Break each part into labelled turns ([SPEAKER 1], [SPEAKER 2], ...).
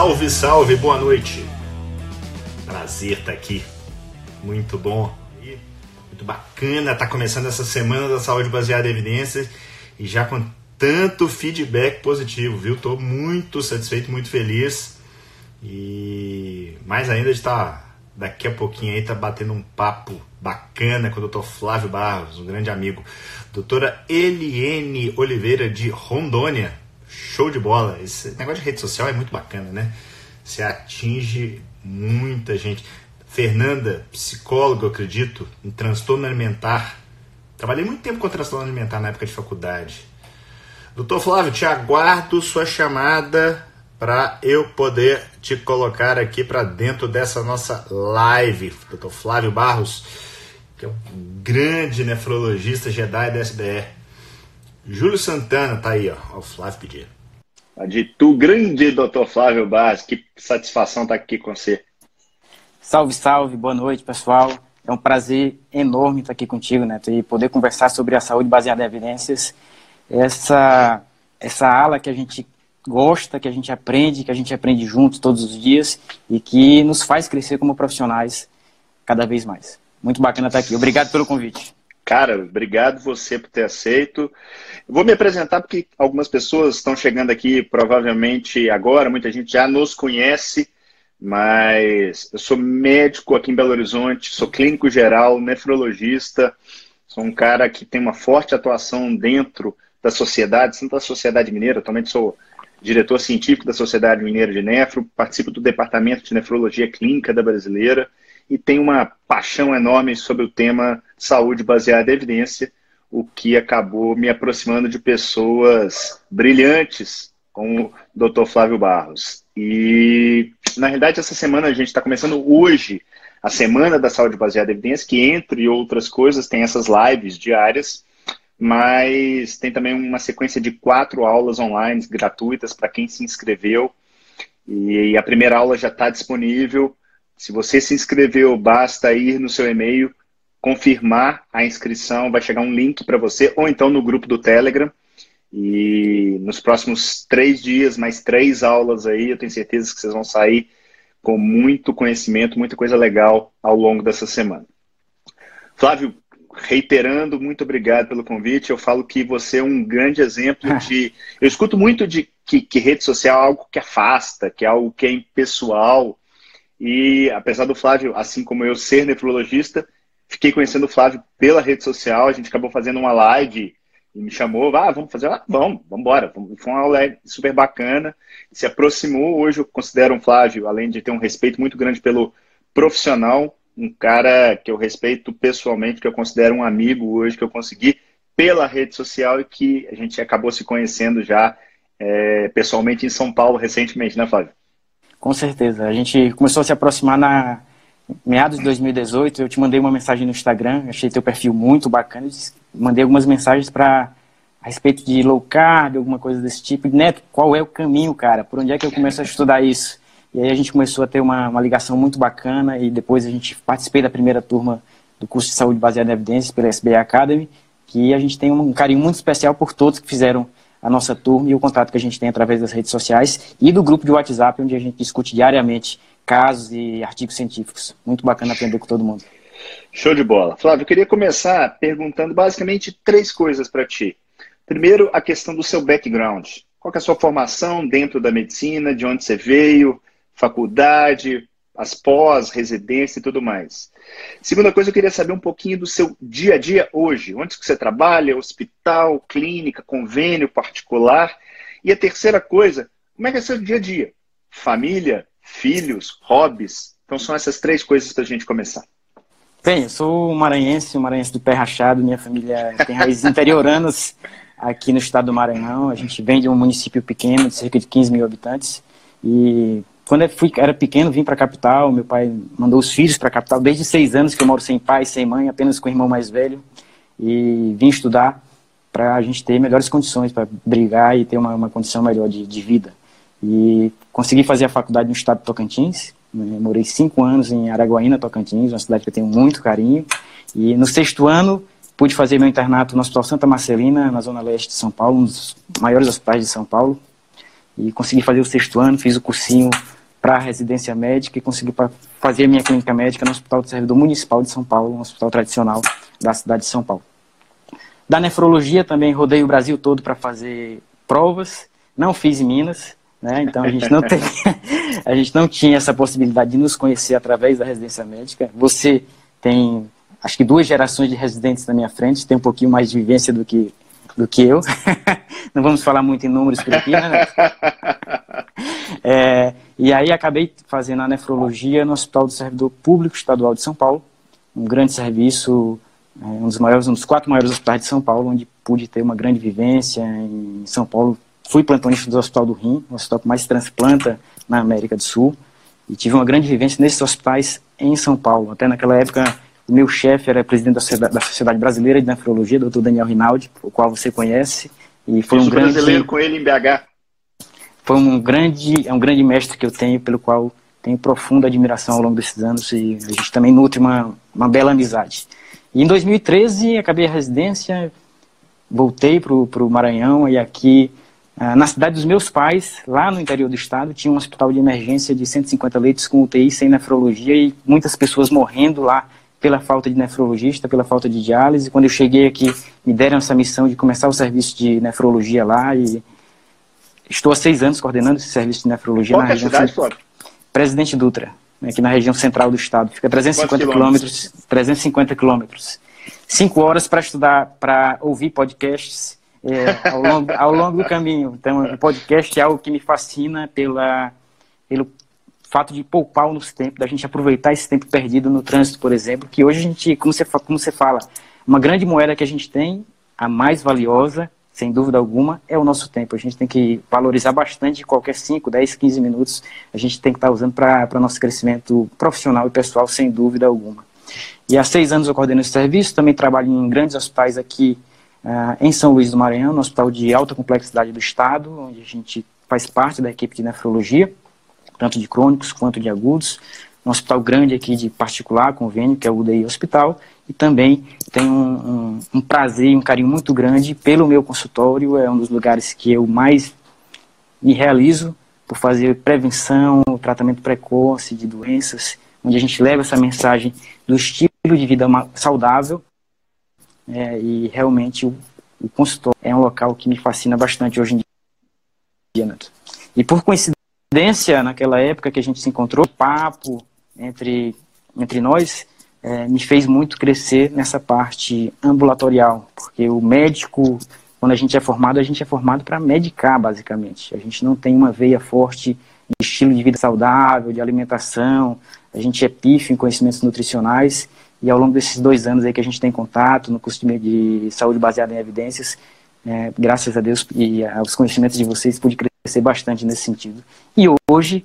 [SPEAKER 1] Salve, salve, boa noite. Prazer estar tá aqui. Muito bom. Muito bacana estar tá começando essa semana da saúde baseada em evidências e já com tanto feedback positivo, viu? Estou muito satisfeito, muito feliz e mais ainda de estar tá, daqui a pouquinho aí tá batendo um papo bacana com o Dr. Flávio Barros, um grande amigo. Doutora Eliene Oliveira de Rondônia. Show de bola. Esse negócio de rede social é muito bacana, né? Você atinge muita gente. Fernanda, psicóloga, eu acredito, em transtorno alimentar. Trabalhei muito tempo com transtorno alimentar na época de faculdade. Doutor Flávio, te aguardo sua chamada para eu poder te colocar aqui para dentro dessa nossa live. Doutor Flávio Barros, que é um grande nefrologista Jedi da SBR. Júlio Santana tá aí, ó. O Flávio pedir.
[SPEAKER 2] De tu, grande doutor Flávio Barros, que satisfação estar tá aqui com você.
[SPEAKER 3] Salve, salve, boa noite, pessoal. É um prazer enorme estar aqui contigo, Neto, e poder conversar sobre a saúde baseada em evidências. Essa, essa ala que a gente gosta, que a gente aprende, que a gente aprende juntos todos os dias e que nos faz crescer como profissionais cada vez mais. Muito bacana estar aqui. Obrigado pelo convite.
[SPEAKER 2] Cara, obrigado você por ter aceito. vou me apresentar porque algumas pessoas estão chegando aqui provavelmente agora, muita gente já nos conhece, mas eu sou médico aqui em Belo Horizonte, sou clínico geral, nefrologista, sou um cara que tem uma forte atuação dentro da sociedade, tanto da sociedade mineira, atualmente sou diretor científico da Sociedade Mineira de Nefro, participo do Departamento de Nefrologia Clínica da Brasileira e tenho uma paixão enorme sobre o tema saúde baseada em evidência, o que acabou me aproximando de pessoas brilhantes, como o Dr. Flávio Barros. E, na realidade, essa semana a gente está começando hoje a Semana da Saúde Baseada em Evidência, que, entre outras coisas, tem essas lives diárias, mas tem também uma sequência de quatro aulas online gratuitas para quem se inscreveu. E a primeira aula já está disponível. Se você se inscreveu, basta ir no seu e-mail, confirmar a inscrição, vai chegar um link para você, ou então no grupo do Telegram. E nos próximos três dias, mais três aulas aí, eu tenho certeza que vocês vão sair com muito conhecimento, muita coisa legal ao longo dessa semana. Flávio, reiterando, muito obrigado pelo convite. Eu falo que você é um grande exemplo de. Eu escuto muito de que, que rede social é algo que afasta, que é algo que é impessoal. E apesar do Flávio, assim como eu, ser nefrologista, fiquei conhecendo o Flávio pela rede social. A gente acabou fazendo uma live e me chamou, ah, vamos fazer, ah, vamos, vamos embora. Foi uma aula super bacana. Se aproximou. Hoje eu considero um Flávio, além de ter um respeito muito grande pelo profissional, um cara que eu respeito pessoalmente, que eu considero um amigo hoje, que eu consegui pela rede social e que a gente acabou se conhecendo já é, pessoalmente em São Paulo recentemente, né, Flávio?
[SPEAKER 3] Com certeza. A gente começou a se aproximar na meados de 2018. Eu te mandei uma mensagem no Instagram, achei teu perfil muito bacana. mandei algumas mensagens para a respeito de low carb, alguma coisa desse tipo. Neto, qual é o caminho, cara? Por onde é que eu começo a estudar isso? E aí a gente começou a ter uma, uma ligação muito bacana e depois a gente participei da primeira turma do curso de saúde baseada em evidências pela SBA Academy, que a gente tem um carinho muito especial por todos que fizeram a nossa turma e o contato que a gente tem através das redes sociais e do grupo de WhatsApp, onde a gente discute diariamente casos e artigos científicos. Muito bacana aprender com todo mundo.
[SPEAKER 2] Show de bola. Flávio, eu queria começar perguntando basicamente três coisas para ti. Primeiro, a questão do seu background. Qual é a sua formação dentro da medicina, de onde você veio, faculdade, as pós, residência e tudo mais. Segunda coisa, eu queria saber um pouquinho do seu dia a dia hoje. Onde que você trabalha? Hospital, clínica, convênio particular? E a terceira coisa, como é que é seu dia a dia? Família, filhos, hobbies? Então são essas três coisas para a gente começar.
[SPEAKER 3] Bem, eu sou maranhense, um maranhense do pé rachado, minha família tem raízes interioranas aqui no estado do Maranhão. A gente vem de um município pequeno, de cerca de 15 mil habitantes, e quando eu fui, era pequeno, vim para a capital. Meu pai mandou os filhos para a capital. Desde seis anos que eu moro sem pai, sem mãe, apenas com o irmão mais velho. E vim estudar para a gente ter melhores condições para brigar e ter uma, uma condição melhor de, de, vida. E consegui fazer a faculdade no estado de Tocantins. Né, morei cinco anos em Araguaína, Tocantins, uma cidade que eu tenho muito carinho. E no sexto ano pude fazer meu internato no Hospital Santa Marcelina, na zona leste de São Paulo, um dos maiores hospitais de São Paulo. e consegui fazer o sexto ano, fiz o cursinho para a residência médica e consegui fazer a minha clínica médica no Hospital do Servidor Municipal de São Paulo, um hospital tradicional da cidade de São Paulo. Da nefrologia também rodei o Brasil todo para fazer provas, não fiz em Minas, né? Então a gente não tem, a gente não tinha essa possibilidade de nos conhecer através da residência médica. Você tem acho que duas gerações de residentes na minha frente, tem um pouquinho mais de vivência do que do que eu. não vamos falar muito em números por aqui, né? É, e aí acabei fazendo a nefrologia no Hospital do Servidor Público Estadual de São Paulo, um grande serviço, é, um dos maiores, um dos quatro maiores hospitais de São Paulo, onde pude ter uma grande vivência em São Paulo. Fui plantonista do Hospital do Rim, o hospital que mais transplanta na América do Sul, e tive uma grande vivência nesses hospitais em São Paulo. Até naquela época, o meu chefe era presidente da Sociedade Brasileira de Nefrologia, Dr. Daniel Rinaldi, o qual você conhece,
[SPEAKER 2] e foi um grande brasileiro com ele em BH
[SPEAKER 3] foi um grande, é um grande mestre que eu tenho, pelo qual tenho profunda admiração ao longo desses anos e a gente também nutre uma, uma bela amizade. E em 2013 acabei a residência, voltei para o Maranhão e aqui ah, na cidade dos meus pais, lá no interior do estado, tinha um hospital de emergência de 150 leitos com UTI sem nefrologia e muitas pessoas morrendo lá pela falta de nefrologista, pela falta de diálise. Quando eu cheguei aqui, me deram essa missão de começar o serviço de nefrologia lá e Estou há seis anos coordenando esse serviço de nefrologia
[SPEAKER 2] Qual na é região cidade, Flávio?
[SPEAKER 3] Presidente Dutra, aqui na região central do estado. Fica 350 quilômetros. 350 quilômetros. Cinco horas para estudar, para ouvir podcasts é, ao, longo, ao longo do caminho. Então, o podcast é algo que me fascina pela, pelo fato de poupar o nosso tempo, da gente aproveitar esse tempo perdido no trânsito, por exemplo, que hoje a gente, como você, como você fala, uma grande moeda que a gente tem, a mais valiosa, sem dúvida alguma, é o nosso tempo. A gente tem que valorizar bastante qualquer 5, 10, 15 minutos. A gente tem que estar usando para nosso crescimento profissional e pessoal, sem dúvida alguma. E há seis anos eu coordeno esse serviço, também trabalho em grandes hospitais aqui uh, em São Luís do Maranhão, no Hospital de Alta Complexidade do Estado, onde a gente faz parte da equipe de nefrologia, tanto de crônicos quanto de agudos. Um hospital grande aqui de particular, convênio, que é o UDI Hospital, e também tenho um, um, um prazer e um carinho muito grande pelo meu consultório, é um dos lugares que eu mais me realizo por fazer prevenção, tratamento precoce de doenças, onde a gente leva essa mensagem do estilo de vida saudável é, e realmente o, o, consultório é um local que me fascina bastante hoje em dia. E por coincidência, naquela época que a gente se encontrou, papo entre, entre nós, é, me fez muito crescer nessa parte ambulatorial, porque o médico, quando a gente é formado, a gente é formado para medicar, basicamente. A gente não tem uma veia forte de estilo de vida saudável, de alimentação, a gente é pífio em conhecimentos nutricionais, e ao longo desses dois anos aí que a gente tem contato no curso de, de saúde baseada em evidências, é, graças a Deus e aos conhecimentos de vocês, pude crescer bastante nesse sentido. E hoje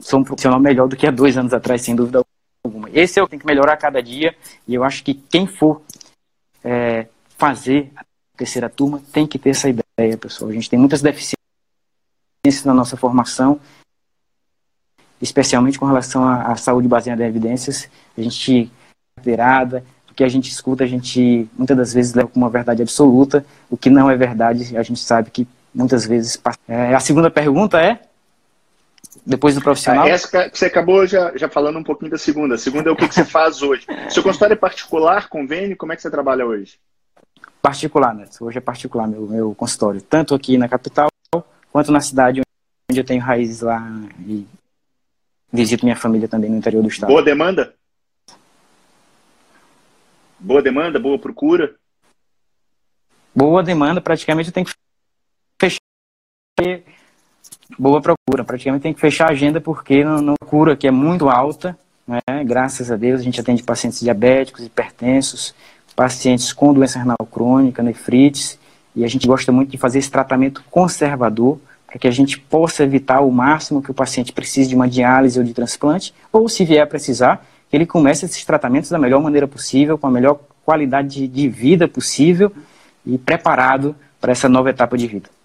[SPEAKER 3] sou um profissional melhor do que há dois anos atrás, sem dúvida alguma. Esse é o que tem que melhorar a cada dia e eu acho que quem for é, fazer a terceira turma tem que ter essa ideia, pessoal. A gente tem muitas deficiências na nossa formação, especialmente com relação à, à saúde baseada em evidências. A gente virada, o que a gente escuta, a gente muitas das vezes leva como uma verdade absoluta, o que não é verdade, a gente sabe que muitas vezes. É, a segunda pergunta é depois do profissional? Ah,
[SPEAKER 2] essa você acabou já, já falando um pouquinho da segunda. A segunda é o que, que você faz hoje. Seu consultório é particular, convênio? Como é que você trabalha hoje?
[SPEAKER 3] Particular, né? Hoje é particular meu, meu consultório. Tanto aqui na capital, quanto na cidade onde eu tenho raízes lá e visito minha família também no interior do estado.
[SPEAKER 2] Boa demanda? Boa demanda, boa procura?
[SPEAKER 3] Boa demanda, praticamente eu tenho que fechar boa procura. Praticamente tem que fechar a agenda porque não, cura que é muito alta, né? graças a Deus a gente atende pacientes diabéticos, hipertensos, pacientes com doença renal crônica, nefrites, e a gente gosta muito de fazer esse tratamento conservador para que a gente possa evitar o máximo que o paciente precise de uma diálise ou de transplante, ou se vier a precisar, que ele comece esses tratamentos da melhor maneira possível, com a melhor qualidade de vida possível e preparado para essa nova etapa de vida.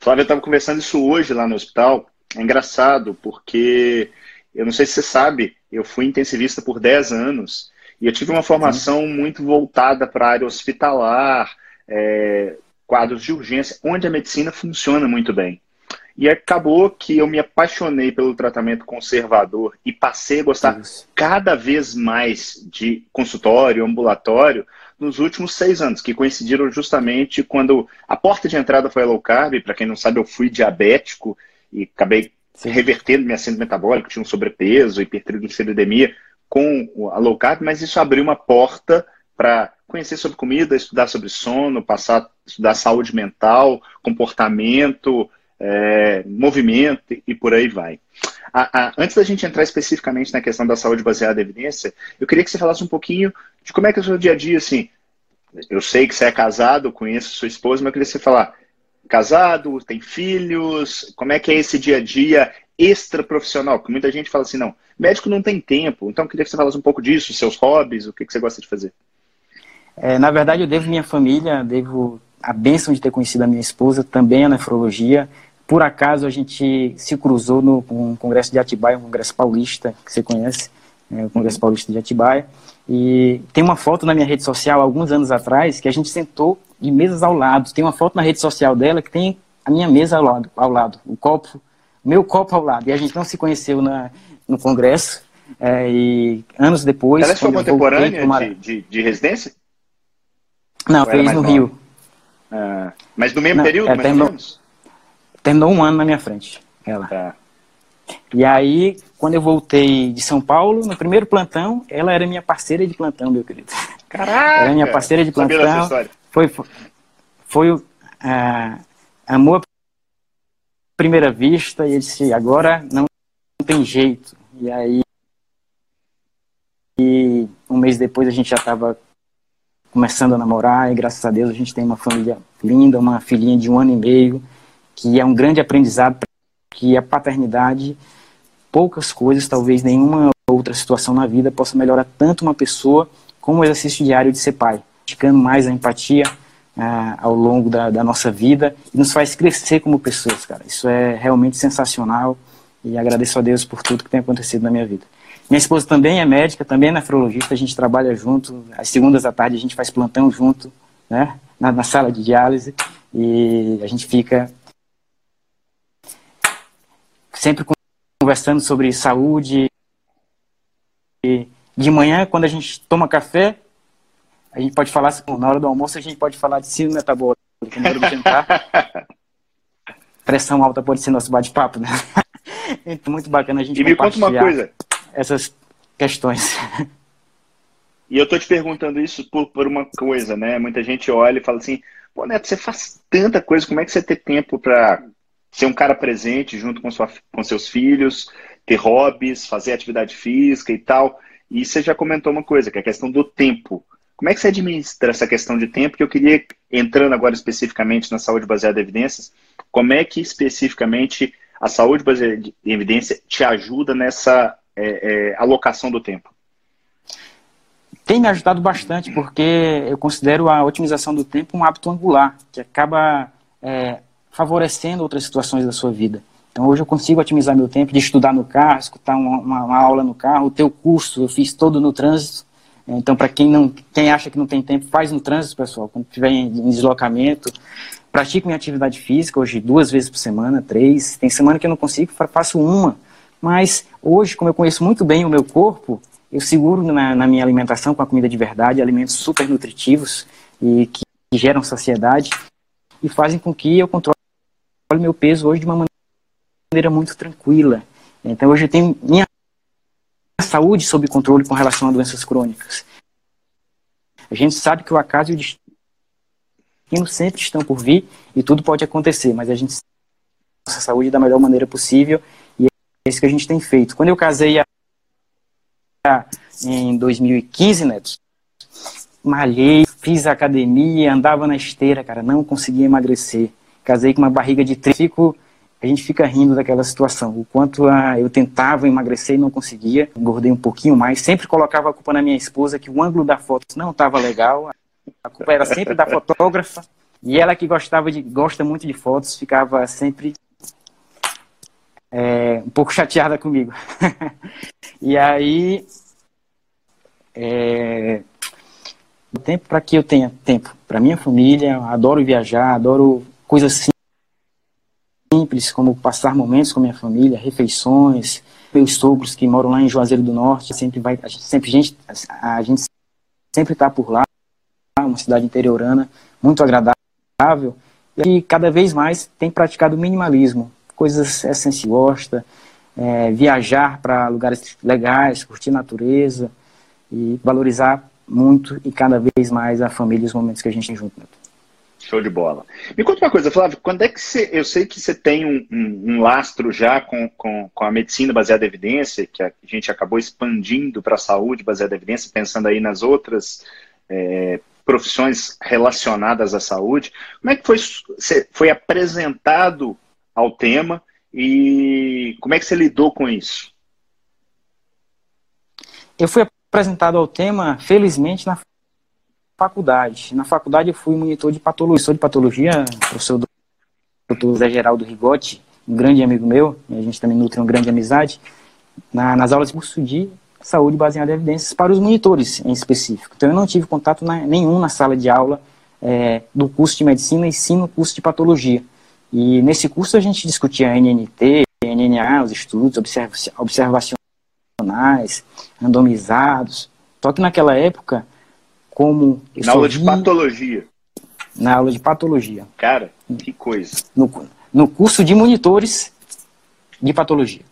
[SPEAKER 2] Flávia estava conversando isso hoje lá no hospital. É engraçado, porque eu não sei se você sabe, eu fui intensivista por 10 anos e eu tive uma formação muito voltada para a área hospitalar, é, quadros de urgência, onde a medicina funciona muito bem. E acabou que eu me apaixonei pelo tratamento conservador e passei a gostar Isso. cada vez mais de consultório, ambulatório, nos últimos seis anos, que coincidiram justamente quando a porta de entrada foi a low carb. Para quem não sabe, eu fui diabético e acabei Sim. revertendo minha síndrome metabólica, tinha um sobrepeso, hipertrigliceridemia com a low carb, mas isso abriu uma porta para conhecer sobre comida, estudar sobre sono, passar estudar saúde mental, comportamento, é, movimento e por aí vai. A, a, antes da gente entrar especificamente na questão da saúde baseada em evidência, eu queria que você falasse um pouquinho de como é que é o seu dia a dia, assim. Eu sei que você é casado, conheço sua esposa, mas eu queria que você falar, casado, tem filhos, como é que é esse dia a dia extra profissional? Porque muita gente fala assim, não, médico não tem tempo, então eu queria que você falasse um pouco disso, seus hobbies, o que, que você gosta de fazer.
[SPEAKER 3] É, na verdade, eu devo minha família, devo a bênção de ter conhecido a minha esposa, também a nefrologia, por acaso a gente se cruzou no um congresso de Atibaia, um congresso paulista, que você conhece, é, o Congresso Paulista de Atibaia. E tem uma foto na minha rede social, alguns anos atrás, que a gente sentou de mesas ao lado. Tem uma foto na rede social dela que tem a minha mesa ao lado, ao lado o copo, meu copo ao lado. E a gente não se conheceu na, no congresso. É, e anos depois.
[SPEAKER 2] Ela é sua contemporânea uma... de, de, de, residência?
[SPEAKER 3] Não, fez no Rio.
[SPEAKER 2] Ah, mas no mesmo não, período, mais
[SPEAKER 3] terminou, ou menos? Terminou um ano na minha frente, ela. Tá. E aí, quando eu voltei de São Paulo, no primeiro plantão, ela era minha parceira de plantão, meu querido.
[SPEAKER 2] Caraca!
[SPEAKER 3] Era minha parceira de plantão. Foi, foi, foi uh, amor à primeira vista, e eu disse, agora não tem jeito. E aí, e um mês depois a gente já estava começando a namorar, e graças a Deus a gente tem uma família linda, uma filhinha de um ano e meio, que é um grande aprendizado, que a paternidade, poucas coisas, talvez nenhuma outra situação na vida possa melhorar tanto uma pessoa como o exercício diário de ser pai, praticando mais a empatia ah, ao longo da, da, nossa vida e nos faz crescer como pessoas, cara. Isso é realmente sensacional e agradeço a Deus por tudo que tem acontecido na minha vida. Minha esposa também é médica, também é nefrologista, a gente trabalha junto, às segundas à tarde a gente faz plantão junto, né, na, na sala de diálise e a gente fica sempre conversando sobre saúde. E de manhã, quando a gente toma café, a gente pode falar, na hora do almoço, a gente pode falar de síndrome metabólica. Na hora do jantar, pressão alta pode ser nosso bate-papo, né? Então, muito bacana a gente
[SPEAKER 2] E me conta uma coisa.
[SPEAKER 3] Essas questões.
[SPEAKER 2] E eu tô te perguntando isso por, por uma coisa, né? Muita gente olha e fala assim, pô, Neto, você faz tanta coisa, como é que você tem tempo para ser um cara presente junto com, sua, com seus filhos, ter hobbies, fazer atividade física e tal. E você já comentou uma coisa, que é a questão do tempo. Como é que você administra essa questão de tempo? Que eu queria, entrando agora especificamente na saúde baseada em evidências, como é que especificamente a saúde baseada em evidência te ajuda nessa é, é, alocação do tempo?
[SPEAKER 3] Tem me ajudado bastante, porque eu considero a otimização do tempo um hábito angular, que acaba é, favorecendo outras situações da sua vida. Então hoje eu consigo otimizar meu tempo de estudar no carro, escutar uma, uma, uma aula no carro, o teu curso eu fiz todo no trânsito. Então para quem não, quem acha que não tem tempo, faz no trânsito, pessoal. Quando estiver em, em deslocamento, pratico minha atividade física hoje duas vezes por semana, três. Tem semana que eu não consigo, faço uma. Mas hoje, como eu conheço muito bem o meu corpo, eu seguro na, na minha alimentação com a comida de verdade, alimentos super nutritivos e que, que geram saciedade e fazem com que eu controle meu peso hoje de uma maneira muito tranquila. Então hoje eu tenho minha saúde sob controle com relação a doenças crônicas. A gente sabe que o acaso e o destino sempre estão por vir e tudo pode acontecer, mas a gente nossa saúde da melhor maneira possível e é isso que a gente tem feito. Quando eu casei em 2015, Neto, malhei, fiz academia, andava na esteira, cara, não conseguia emagrecer casei com uma barriga de trigo, a gente fica rindo daquela situação. O quanto a, eu tentava emagrecer e não conseguia, engordei um pouquinho mais, sempre colocava a culpa na minha esposa que o ângulo da foto não estava legal, a culpa era sempre da fotógrafa, e ela que gostava de, gosta muito de fotos, ficava sempre é, um pouco chateada comigo. e aí, é, tempo para que eu tenha tempo para minha família, adoro viajar, adoro coisas simples, como passar momentos com minha família, refeições, meus sogros que moram lá em Juazeiro do Norte, sempre vai, a gente sempre, gente, a gente sempre está por lá, uma cidade interiorana, muito agradável, e cada vez mais tem praticado minimalismo, coisas essenciais, gosta, é, viajar para lugares legais, curtir natureza e valorizar muito e cada vez mais a família e os momentos que a gente tem junto.
[SPEAKER 2] Show de bola. Me conta uma coisa, Flávio, quando é que você. Eu sei que você tem um, um, um lastro já com, com, com, a medicina baseada em evidência, que a gente acabou expandindo para a saúde baseada em evidência, pensando aí nas outras é, profissões relacionadas à saúde. Como é que foi, você foi apresentado ao tema e como é que você lidou com isso?
[SPEAKER 3] Eu fui apresentado ao tema, felizmente, na faculdade. Na faculdade eu fui monitor de patologia, sou de patologia, professor do doutor Zé Geraldo Rigotti, um grande amigo meu, a gente também nutre uma grande amizade, na, nas aulas de curso de saúde baseada em evidências para os monitores em específico. Então eu não tive contato na, nenhum na sala de aula é, do curso de medicina e sim no curso de patologia. E nesse curso a gente discutia NNT, NNA, os estudos observacionais, randomizados. Só que naquela época como.
[SPEAKER 2] Na aula de patologia.
[SPEAKER 3] Na aula de patologia.
[SPEAKER 2] Cara, que coisa.
[SPEAKER 3] No, no curso de monitores de patologia.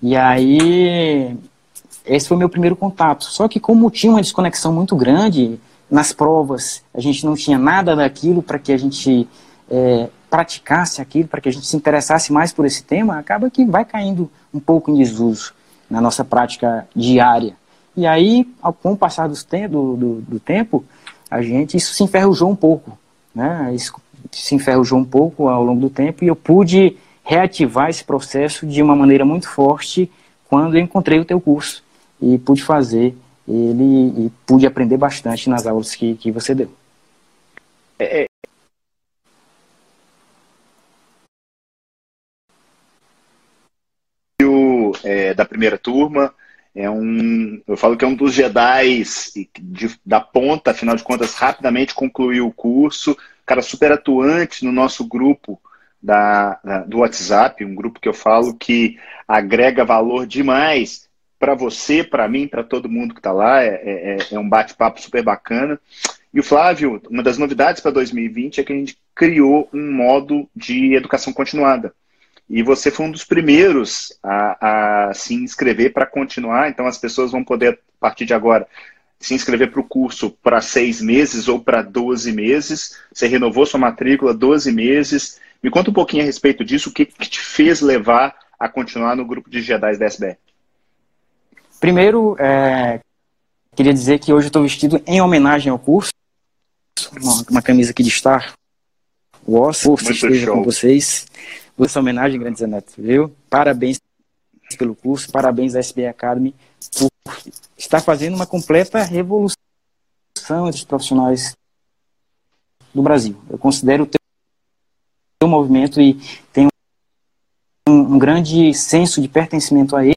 [SPEAKER 3] E aí, esse foi o meu primeiro contato. Só que, como tinha uma desconexão muito grande nas provas, a gente não tinha nada daquilo para que a gente é, praticasse aquilo, para que a gente se interessasse mais por esse tema, acaba que vai caindo um pouco em desuso na nossa prática diária. E aí, com o passar do, do, do tempo, a gente, isso se enferrujou um pouco, né? Isso se enferrujou um pouco ao longo do tempo e eu pude reativar esse processo de uma maneira muito forte quando eu encontrei o teu curso e pude fazer ele e pude aprender bastante nas aulas que, que você deu. É,
[SPEAKER 2] é, da primeira turma, é um, eu falo que é um dos Jedi da ponta, afinal de contas, rapidamente concluiu o curso. Cara, super atuante no nosso grupo da, da do WhatsApp, um grupo que eu falo que agrega valor demais para você, para mim, para todo mundo que está lá. É, é, é, é um bate-papo super bacana. E o Flávio, uma das novidades para 2020 é que a gente criou um modo de educação continuada. E você foi um dos primeiros a, a se inscrever para continuar, então as pessoas vão poder, a partir de agora, se inscrever para o curso para seis meses ou para 12 meses. Você renovou sua matrícula 12 meses. Me conta um pouquinho a respeito disso, o que, que te fez levar a continuar no grupo de Jedi da SBR?
[SPEAKER 3] Primeiro, é, queria dizer que hoje eu estou vestido em homenagem ao curso, uma, uma camisa aqui de Star Wars, força esteja show. com vocês essa homenagem, Grande Zeneto, viu? Parabéns pelo curso, parabéns à SBA Academy por estar fazendo uma completa revolução entre os profissionais do Brasil. Eu considero o teu movimento e tenho um, um grande senso de pertencimento a ele,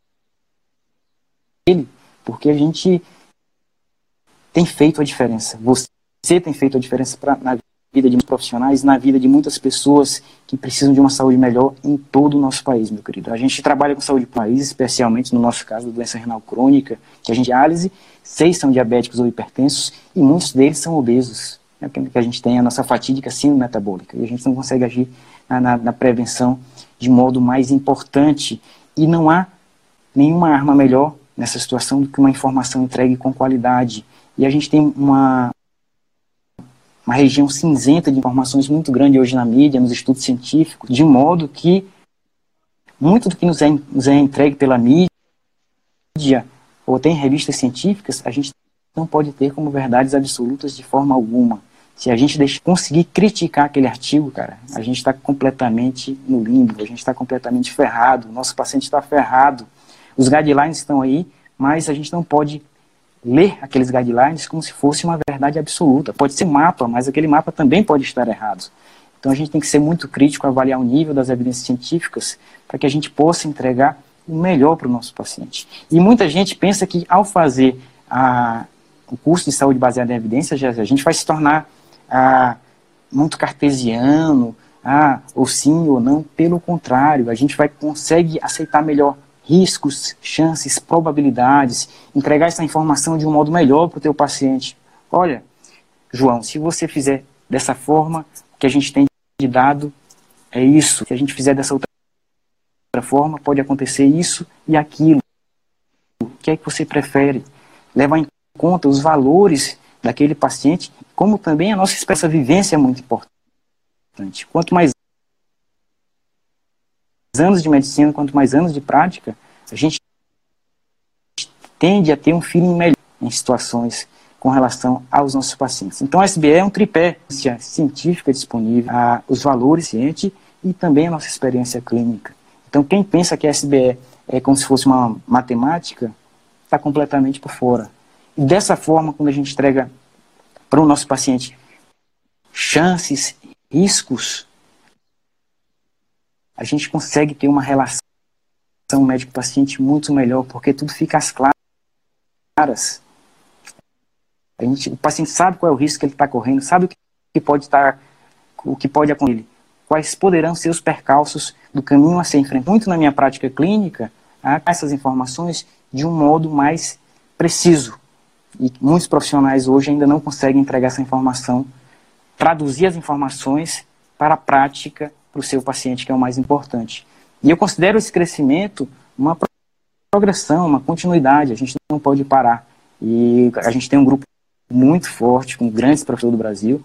[SPEAKER 3] porque a gente tem feito a diferença. Você tem feito a diferença pra, na vida de profissionais, na vida de muitas pessoas que precisam de uma saúde melhor em todo o nosso país, meu querido. A gente trabalha com saúde do país, especialmente no nosso caso, doença renal crônica, que a gente diálise, seis são diabéticos ou hipertensos e muitos deles são obesos. É que a gente tem a nossa fatídica síndrome metabólica e a gente não consegue agir na, na, na prevenção de modo mais importante. E não há nenhuma arma melhor nessa situação do que uma informação entregue com qualidade. E a gente tem uma, uma região cinzenta de informações muito grande hoje na mídia, nos estudos científicos, de modo que muito do que nos é, nos é entregue pela mídia ou tem revistas científicas, a gente não pode ter como verdades absolutas de forma alguma. Se a gente deixa, conseguir criticar aquele artigo, cara, a gente está completamente no limbo, a gente está completamente ferrado, o nosso paciente está ferrado. Os guidelines estão aí, mas a gente não pode ler aqueles guidelines como se fosse uma verdade absoluta. Pode ser mapa, mas aquele mapa também pode estar errado. Então a gente tem que ser muito crítico, avaliar o nível das evidências científicas para que a gente possa entregar o melhor para o nosso paciente. E muita gente pensa que ao fazer a, o curso de saúde baseado em evidências, a gente vai se tornar a, muito cartesiano ah, ou sim ou não, pelo contrário, a gente vai consegue aceitar melhor riscos, chances, probabilidades, entregar essa informação de um modo melhor para o teu paciente. Olha, João, se você fizer dessa forma, que a gente tem de dado é isso. Se a gente fizer dessa outra forma, pode acontecer isso e aquilo. O que é que você prefere? Levar em conta os valores daquele paciente, como também a nossa essa vivência é muito importante. Quanto mais anos de medicina, quanto mais anos de prática, a gente tende a ter um feeling melhor em situações com relação aos nossos pacientes. Então, a SBE é um tripé científica disponível, a, os valores ciente e também a nossa experiência clínica. Então, quem pensa que a SBE é como se fosse uma matemática, está completamente por fora. E dessa forma, quando a gente entrega para o nosso paciente chances, riscos, a gente consegue ter uma relação médico-paciente muito melhor, porque tudo fica às claras. A gente, o paciente sabe qual é o risco que ele está correndo, sabe o que pode estar, o que pode acontecer, quais poderão ser os percalços do caminho a ser enfrentado. Muito na minha prática clínica, há essas informações de um modo mais preciso. E muitos profissionais hoje ainda não conseguem entregar essa informação, traduzir as informações para a prática para o seu paciente, que é o mais importante. E eu considero esse crescimento uma progressão, uma continuidade, a gente não pode parar. E a gente tem um grupo muito forte, com grandes professores do Brasil,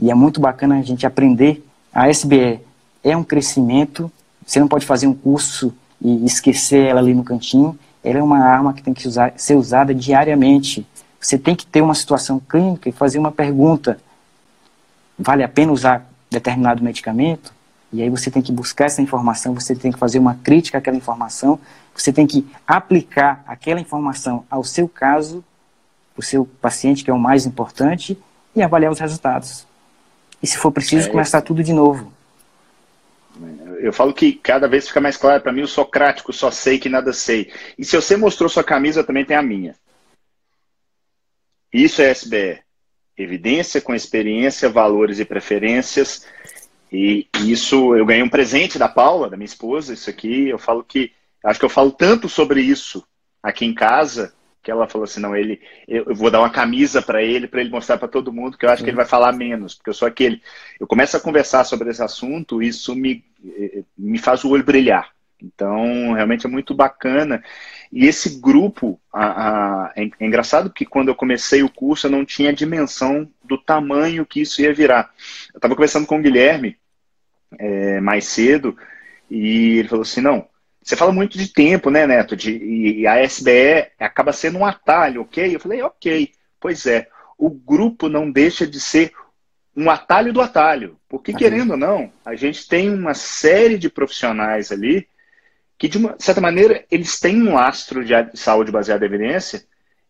[SPEAKER 3] e é muito bacana a gente aprender. A SBE é um crescimento, você não pode fazer um curso e esquecer ela ali no cantinho, ela é uma arma que tem que usar, ser usada diariamente. Você tem que ter uma situação clínica e fazer uma pergunta: vale a pena usar determinado medicamento? E aí você tem que buscar essa informação, você tem que fazer uma crítica àquela informação, você tem que aplicar aquela informação ao seu caso o seu paciente, que é o mais importante, e avaliar os resultados. E se for preciso, é, começar tudo de novo.
[SPEAKER 2] Eu falo que cada vez fica mais claro para mim o socrático, só sei que nada sei. E se você mostrou sua camisa, também tem a minha. Isso é SBE. Evidência com experiência, valores e preferências. E isso, eu ganhei um presente da Paula, da minha esposa, isso aqui. Eu falo que, acho que eu falo tanto sobre isso aqui em casa, que ela falou assim, não, ele, eu, vou dar uma camisa para ele, para ele mostrar para todo mundo, que eu acho que ele vai falar menos, porque eu sou aquele. Eu começo a conversar sobre esse assunto, isso me, me faz o olho brilhar. Então, realmente é muito bacana. E esse grupo, a, a, é, é engraçado que quando eu comecei o curso eu não tinha dimensão do tamanho que isso ia virar. Eu estava conversando com o Guilherme é, mais cedo e ele falou assim, não, você fala muito de tempo, né, Neto? De, e a SBE acaba sendo um atalho, ok? Eu falei, ok. Pois é, o grupo não deixa de ser um atalho do atalho. Porque, querendo ou não, a gente tem uma série de profissionais ali que, de uma certa maneira, eles têm um lastro de saúde baseada em evidência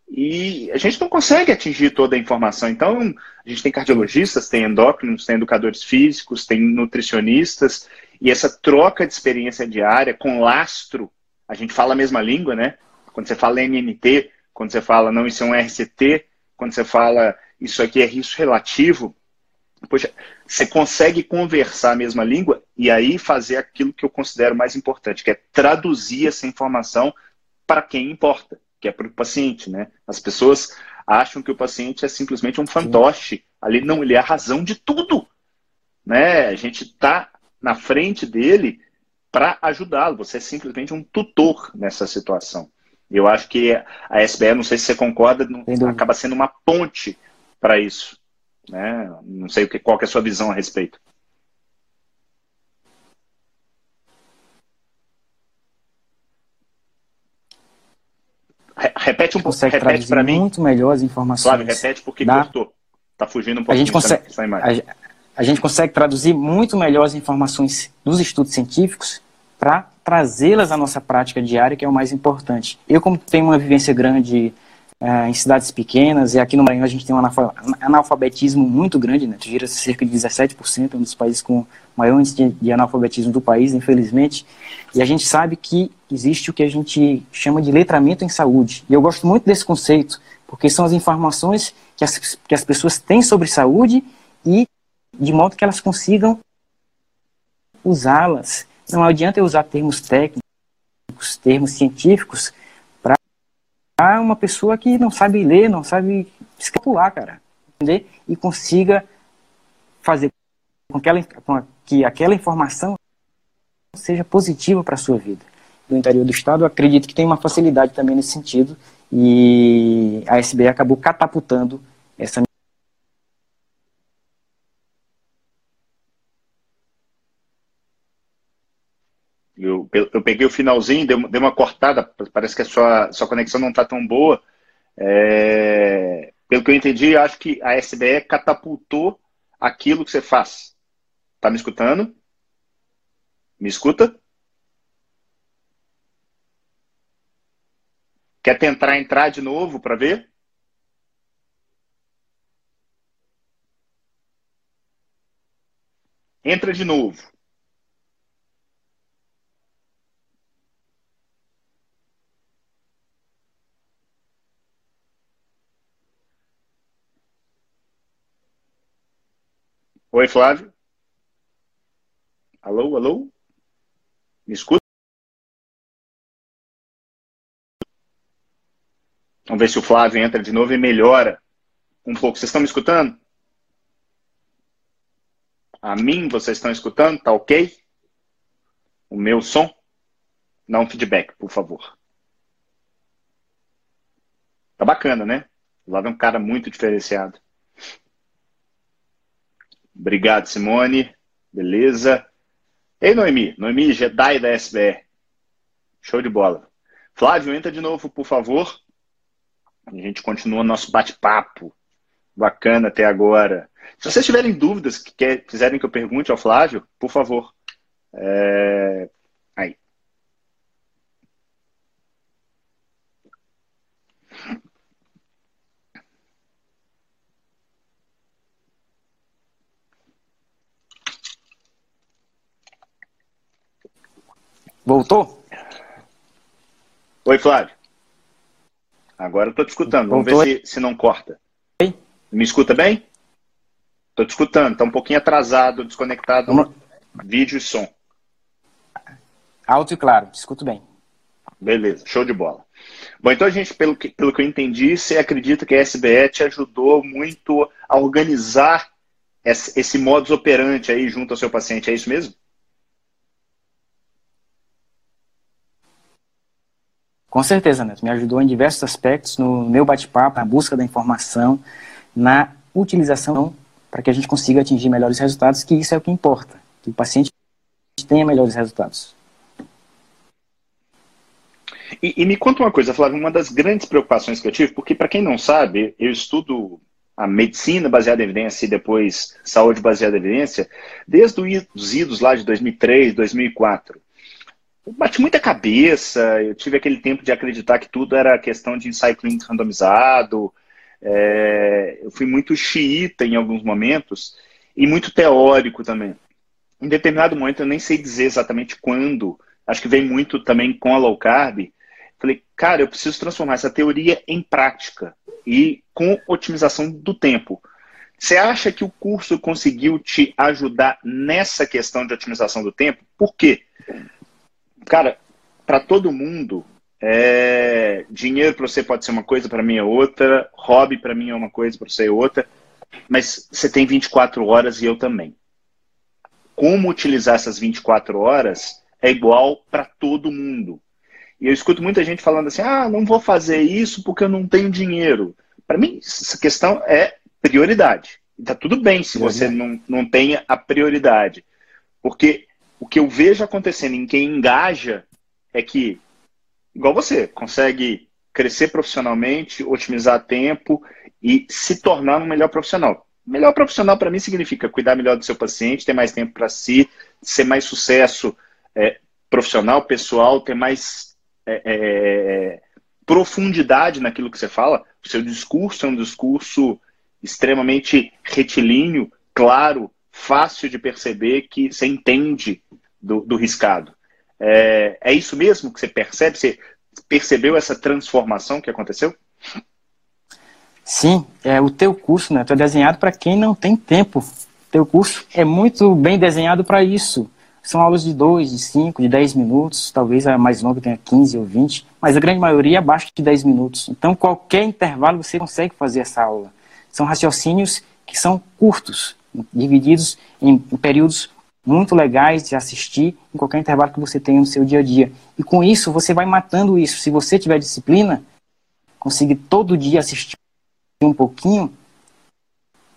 [SPEAKER 2] e a gente não consegue atingir toda a informação. Então, a gente tem cardiologistas, tem endócrinos, tem educadores físicos, tem nutricionistas, e essa troca de experiência diária com lastro, a gente fala a mesma língua, né? Quando você fala NNT, quando você fala não, isso é um RCT, quando você fala isso aqui é risco relativo, poxa, você consegue conversar a mesma língua e aí fazer aquilo que eu considero mais importante, que é traduzir essa informação para quem importa, que é para o paciente, né? As pessoas acham que o paciente é simplesmente um fantoche. Ali não, ele é a razão de tudo. Né? A gente está na frente dele para ajudá-lo. Você é simplesmente um tutor nessa situação. Eu acho que a SBE, não sei se você concorda, acaba sendo uma ponte para isso. Né? Não sei qual é a sua visão a respeito. Repete um pouco, repete para mim.
[SPEAKER 3] muito melhor as informações.
[SPEAKER 2] Flávio, repete porque dá. cortou. Tá fugindo um pouco.
[SPEAKER 3] A gente consegue, a gente consegue traduzir muito melhor as informações dos estudos científicos para trazê-las à nossa prática diária, que é o mais importante. Eu, como tenho uma vivência grande é, em cidades pequenas, e aqui no Maranhão a gente tem um analfabetismo muito grande, né? gira cerca de 17%, um dos países com maior índice de analfabetismo do país, infelizmente, e a gente sabe que existe o que a gente chama de letramento em saúde. E eu gosto muito desse conceito, porque são as informações que as, que as pessoas têm sobre saúde e de modo que elas consigam usá-las. Não adianta eu usar termos técnicos, termos científicos uma pessoa que não sabe ler, não sabe escapular, cara, entender? E consiga fazer com que, ela, com que aquela informação seja positiva para a sua vida. No interior do estado, eu acredito que tem uma facilidade também nesse sentido e a SBE acabou catapultando essa
[SPEAKER 2] Eu, peguei o finalzinho, dei, dei uma cortada, parece que a sua, sua conexão não está tão boa. É, pelo que eu entendi, acho que a SBE catapultou aquilo que você faz. Tá me escutando? Me escuta? Quer tentar entrar de novo para ver? Entra de novo. Oi, Flávio. Alô, alô? Me escuta? Vamos ver se o Flávio entra de novo e melhora um pouco. Vocês estão me escutando? A mim, vocês estão escutando? Tá ok? O meu som? Dá um feedback, por favor. Tá bacana, né? Flávio é um cara muito diferenciado. Obrigado, Simone. Beleza. Ei, Noemi. Noemi, Jedi da SBR. Show de bola. Flávio, entra de novo, por favor. A gente continua nosso bate-papo. Bacana até agora. Se vocês tiverem dúvidas que quer, quiserem que eu pergunte ao Flávio, por favor. É... Aí.
[SPEAKER 3] Voltou?
[SPEAKER 2] Oi, Flávio. Agora eu tô te escutando. Vamos Voltou. ver se, se não corta. Oi? Me escuta bem? Tô te escutando. Tá um pouquinho atrasado, desconectado vídeo e som.
[SPEAKER 3] Alto e claro. Te escuto bem.
[SPEAKER 2] Beleza, show de bola. Bom, então a gente, pelo que, pelo que eu entendi, você acredita que a SBE te ajudou muito a organizar esse, esse modus operandi aí junto ao seu paciente, é isso mesmo?
[SPEAKER 3] Com certeza, Neto. Me ajudou em diversos aspectos no meu bate-papo, na busca da informação, na utilização para que a gente consiga atingir melhores resultados, que isso é o que importa, que o paciente tenha melhores resultados.
[SPEAKER 2] E, e me conta uma coisa, Flávio, uma das grandes preocupações que eu tive, porque para quem não sabe, eu estudo a medicina baseada em evidência e depois saúde baseada em evidência, desde os idos lá de 2003, 2004 eu bati muita cabeça, eu tive aquele tempo de acreditar que tudo era questão de ensaio clínico randomizado, é, eu fui muito xiita em alguns momentos e muito teórico também. Em determinado momento, eu nem sei dizer exatamente quando, acho que vem muito também com a low carb, falei, cara, eu preciso transformar essa teoria em prática e com otimização do tempo. Você acha que o curso conseguiu te ajudar nessa questão de otimização do tempo? Por quê? Cara, para todo mundo, é... dinheiro para você pode ser uma coisa, para mim é outra, hobby para mim é uma coisa, para você é outra, mas você tem 24 horas e eu também. Como utilizar essas 24 horas é igual para todo mundo. E eu escuto muita gente falando assim: ah, não vou fazer isso porque eu não tenho dinheiro. Para mim, essa questão é prioridade. Está tudo bem se você não, não tenha a prioridade. Porque o que eu vejo acontecendo em quem engaja é que, igual você, consegue crescer profissionalmente, otimizar tempo e se tornar um melhor profissional. Melhor profissional para mim significa cuidar melhor do seu paciente, ter mais tempo para si, ser mais sucesso é, profissional, pessoal, ter mais é, é, profundidade naquilo que você fala. O seu discurso é um discurso extremamente retilíneo, claro, fácil de perceber que você entende do, do riscado. É, é isso mesmo que você percebe? Você percebeu essa transformação que aconteceu?
[SPEAKER 3] Sim, é, o teu curso né, é desenhado para quem não tem tempo. O teu curso é muito bem desenhado para isso. são aulas de 2, de 5, de 10 minutos, talvez a mais longa tenha 15 ou 20, mas a grande maioria abaixo de 10 minutos. Então, qualquer intervalo você consegue fazer essa aula. São raciocínios que são curtos, divididos em períodos muito legais de assistir em qualquer intervalo que você tenha no seu dia a dia. E com isso, você vai matando isso. Se você tiver disciplina, conseguir todo dia assistir um pouquinho,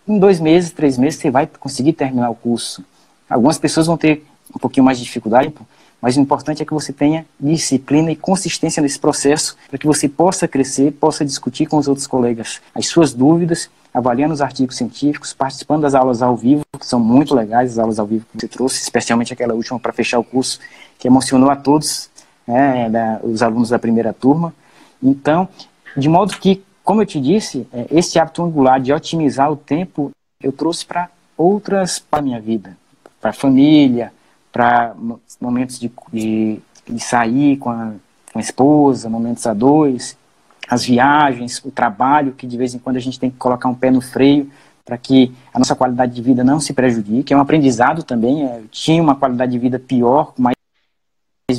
[SPEAKER 3] em dois meses, três meses, você vai conseguir terminar o curso. Algumas pessoas vão ter um pouquinho mais de dificuldade, mas o importante é que você tenha disciplina e consistência nesse processo para que você possa crescer, possa discutir com os outros colegas as suas dúvidas, avaliando os artigos científicos, participando das aulas ao vivo, que são muito legais, as aulas ao vivo que você trouxe, especialmente aquela última para fechar o curso, que emocionou a todos, né, da, os alunos da primeira turma. Então, de modo que, como eu te disse, é, esse hábito angular de otimizar o tempo, eu trouxe para outras para minha vida, para a família, para momentos de, de, de, sair com a, com a esposa, momentos a dois, as viagens, o trabalho, que de vez em quando a gente tem que colocar um pé no freio para que a nossa qualidade de vida não se prejudique. É um aprendizado também. É, eu tinha uma qualidade de vida pior, com mais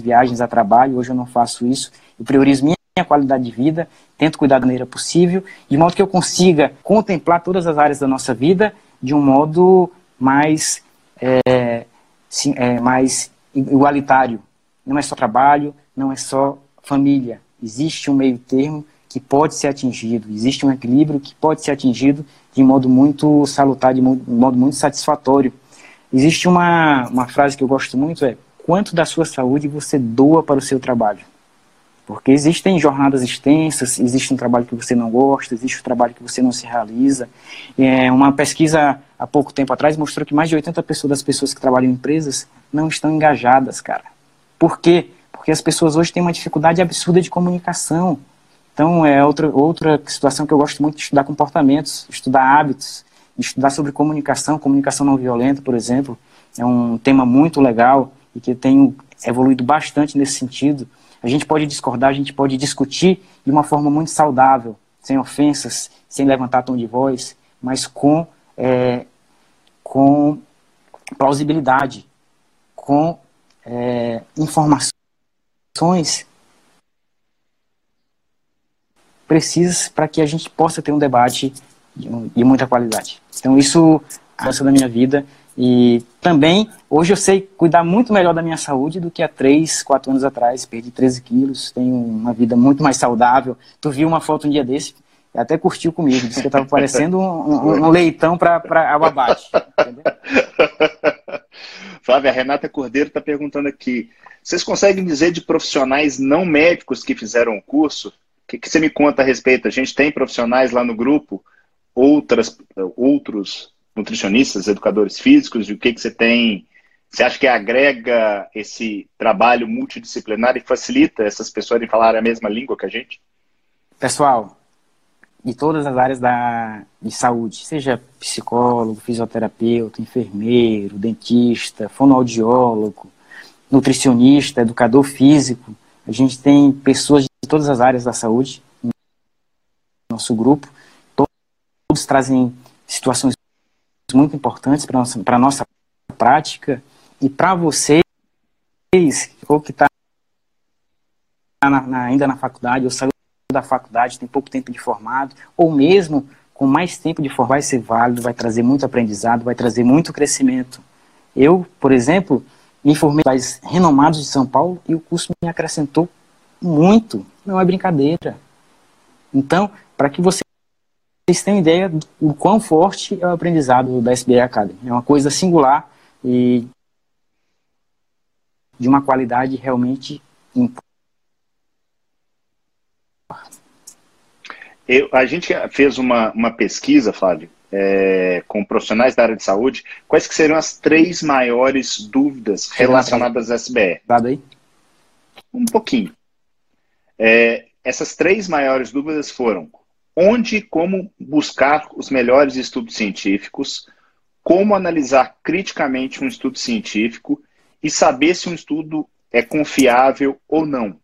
[SPEAKER 3] viagens a trabalho, hoje eu não faço isso. Eu priorizo minha qualidade de vida, tento cuidar da maneira possível, de modo que eu consiga contemplar todas as áreas da nossa vida de um modo mais é, sim, é, mais igualitário. Não é só trabalho, não é só família. Existe um meio termo que pode ser atingido, existe um equilíbrio que pode ser atingido de modo muito salutar, de modo, de modo muito satisfatório. Existe uma, uma frase que eu gosto muito, é quanto da sua saúde você doa para o seu trabalho. Porque existem jornadas extensas, existe um trabalho que você não gosta, existe um trabalho que você não se realiza. É, uma pesquisa há pouco tempo atrás mostrou que mais de 80% pessoas, das pessoas que trabalham em empresas não estão engajadas, cara. Por quê? Porque as pessoas hoje têm uma dificuldade absurda de comunicação. Então, é outra, outra situação que eu gosto muito de estudar comportamentos, estudar hábitos, estudar sobre comunicação, comunicação não violenta, por exemplo. É um tema muito legal e que tem evoluído bastante nesse sentido a gente pode discordar, a gente pode discutir de uma forma muito saudável, sem ofensas, sem levantar tom de voz, mas com, é, com plausibilidade, com é, informações precisas para que a gente possa ter um debate de, de muita qualidade. Então, isso é da minha vida e também, hoje eu sei cuidar muito melhor da minha saúde do que há 3, 4 anos atrás. Perdi 13 quilos, tenho uma vida muito mais saudável. Tu viu uma foto um dia desse, até curtiu comigo, disse que eu estava parecendo um, um, um, leitão para abate.
[SPEAKER 2] Flávia, a Renata Cordeiro está perguntando aqui: vocês conseguem dizer de profissionais não médicos que fizeram o curso? O que, que você me conta a respeito? A gente tem profissionais lá no grupo, outras, outros nutricionistas, educadores físicos, e o que, que você tem. Você acha que agrega esse trabalho multidisciplinar e facilita essas pessoas em falar a mesma língua que a gente?
[SPEAKER 3] Pessoal, de todas as áreas da, de saúde, seja psicólogo, fisioterapeuta, enfermeiro, dentista, fonoaudiólogo, nutricionista, educador físico, a gente tem pessoas de todas as áreas da saúde no nosso grupo. Todos trazem situações muito importantes para a nossa, nossa prática e para vocês, ou que está ainda na faculdade, ou saiu da faculdade, tem pouco tempo de formado, ou mesmo com mais tempo de formado, vai ser válido, vai trazer muito aprendizado, vai trazer muito crescimento. Eu, por exemplo, me formei em renomados de São Paulo e o curso me acrescentou muito, não é brincadeira. Então, para que você vocês têm ideia do quão forte é o aprendizado da SBA Academy. É uma coisa singular e de uma qualidade realmente
[SPEAKER 2] Eu, a gente fez uma, uma pesquisa, Flávio, é, com profissionais da área de saúde. Quais que seriam as três maiores dúvidas relacionadas à SBE?
[SPEAKER 3] Dado aí?
[SPEAKER 2] Um pouquinho. É, essas três maiores dúvidas foram onde e como buscar os melhores estudos científicos, como analisar criticamente um estudo científico e saber se um estudo é confiável ou não.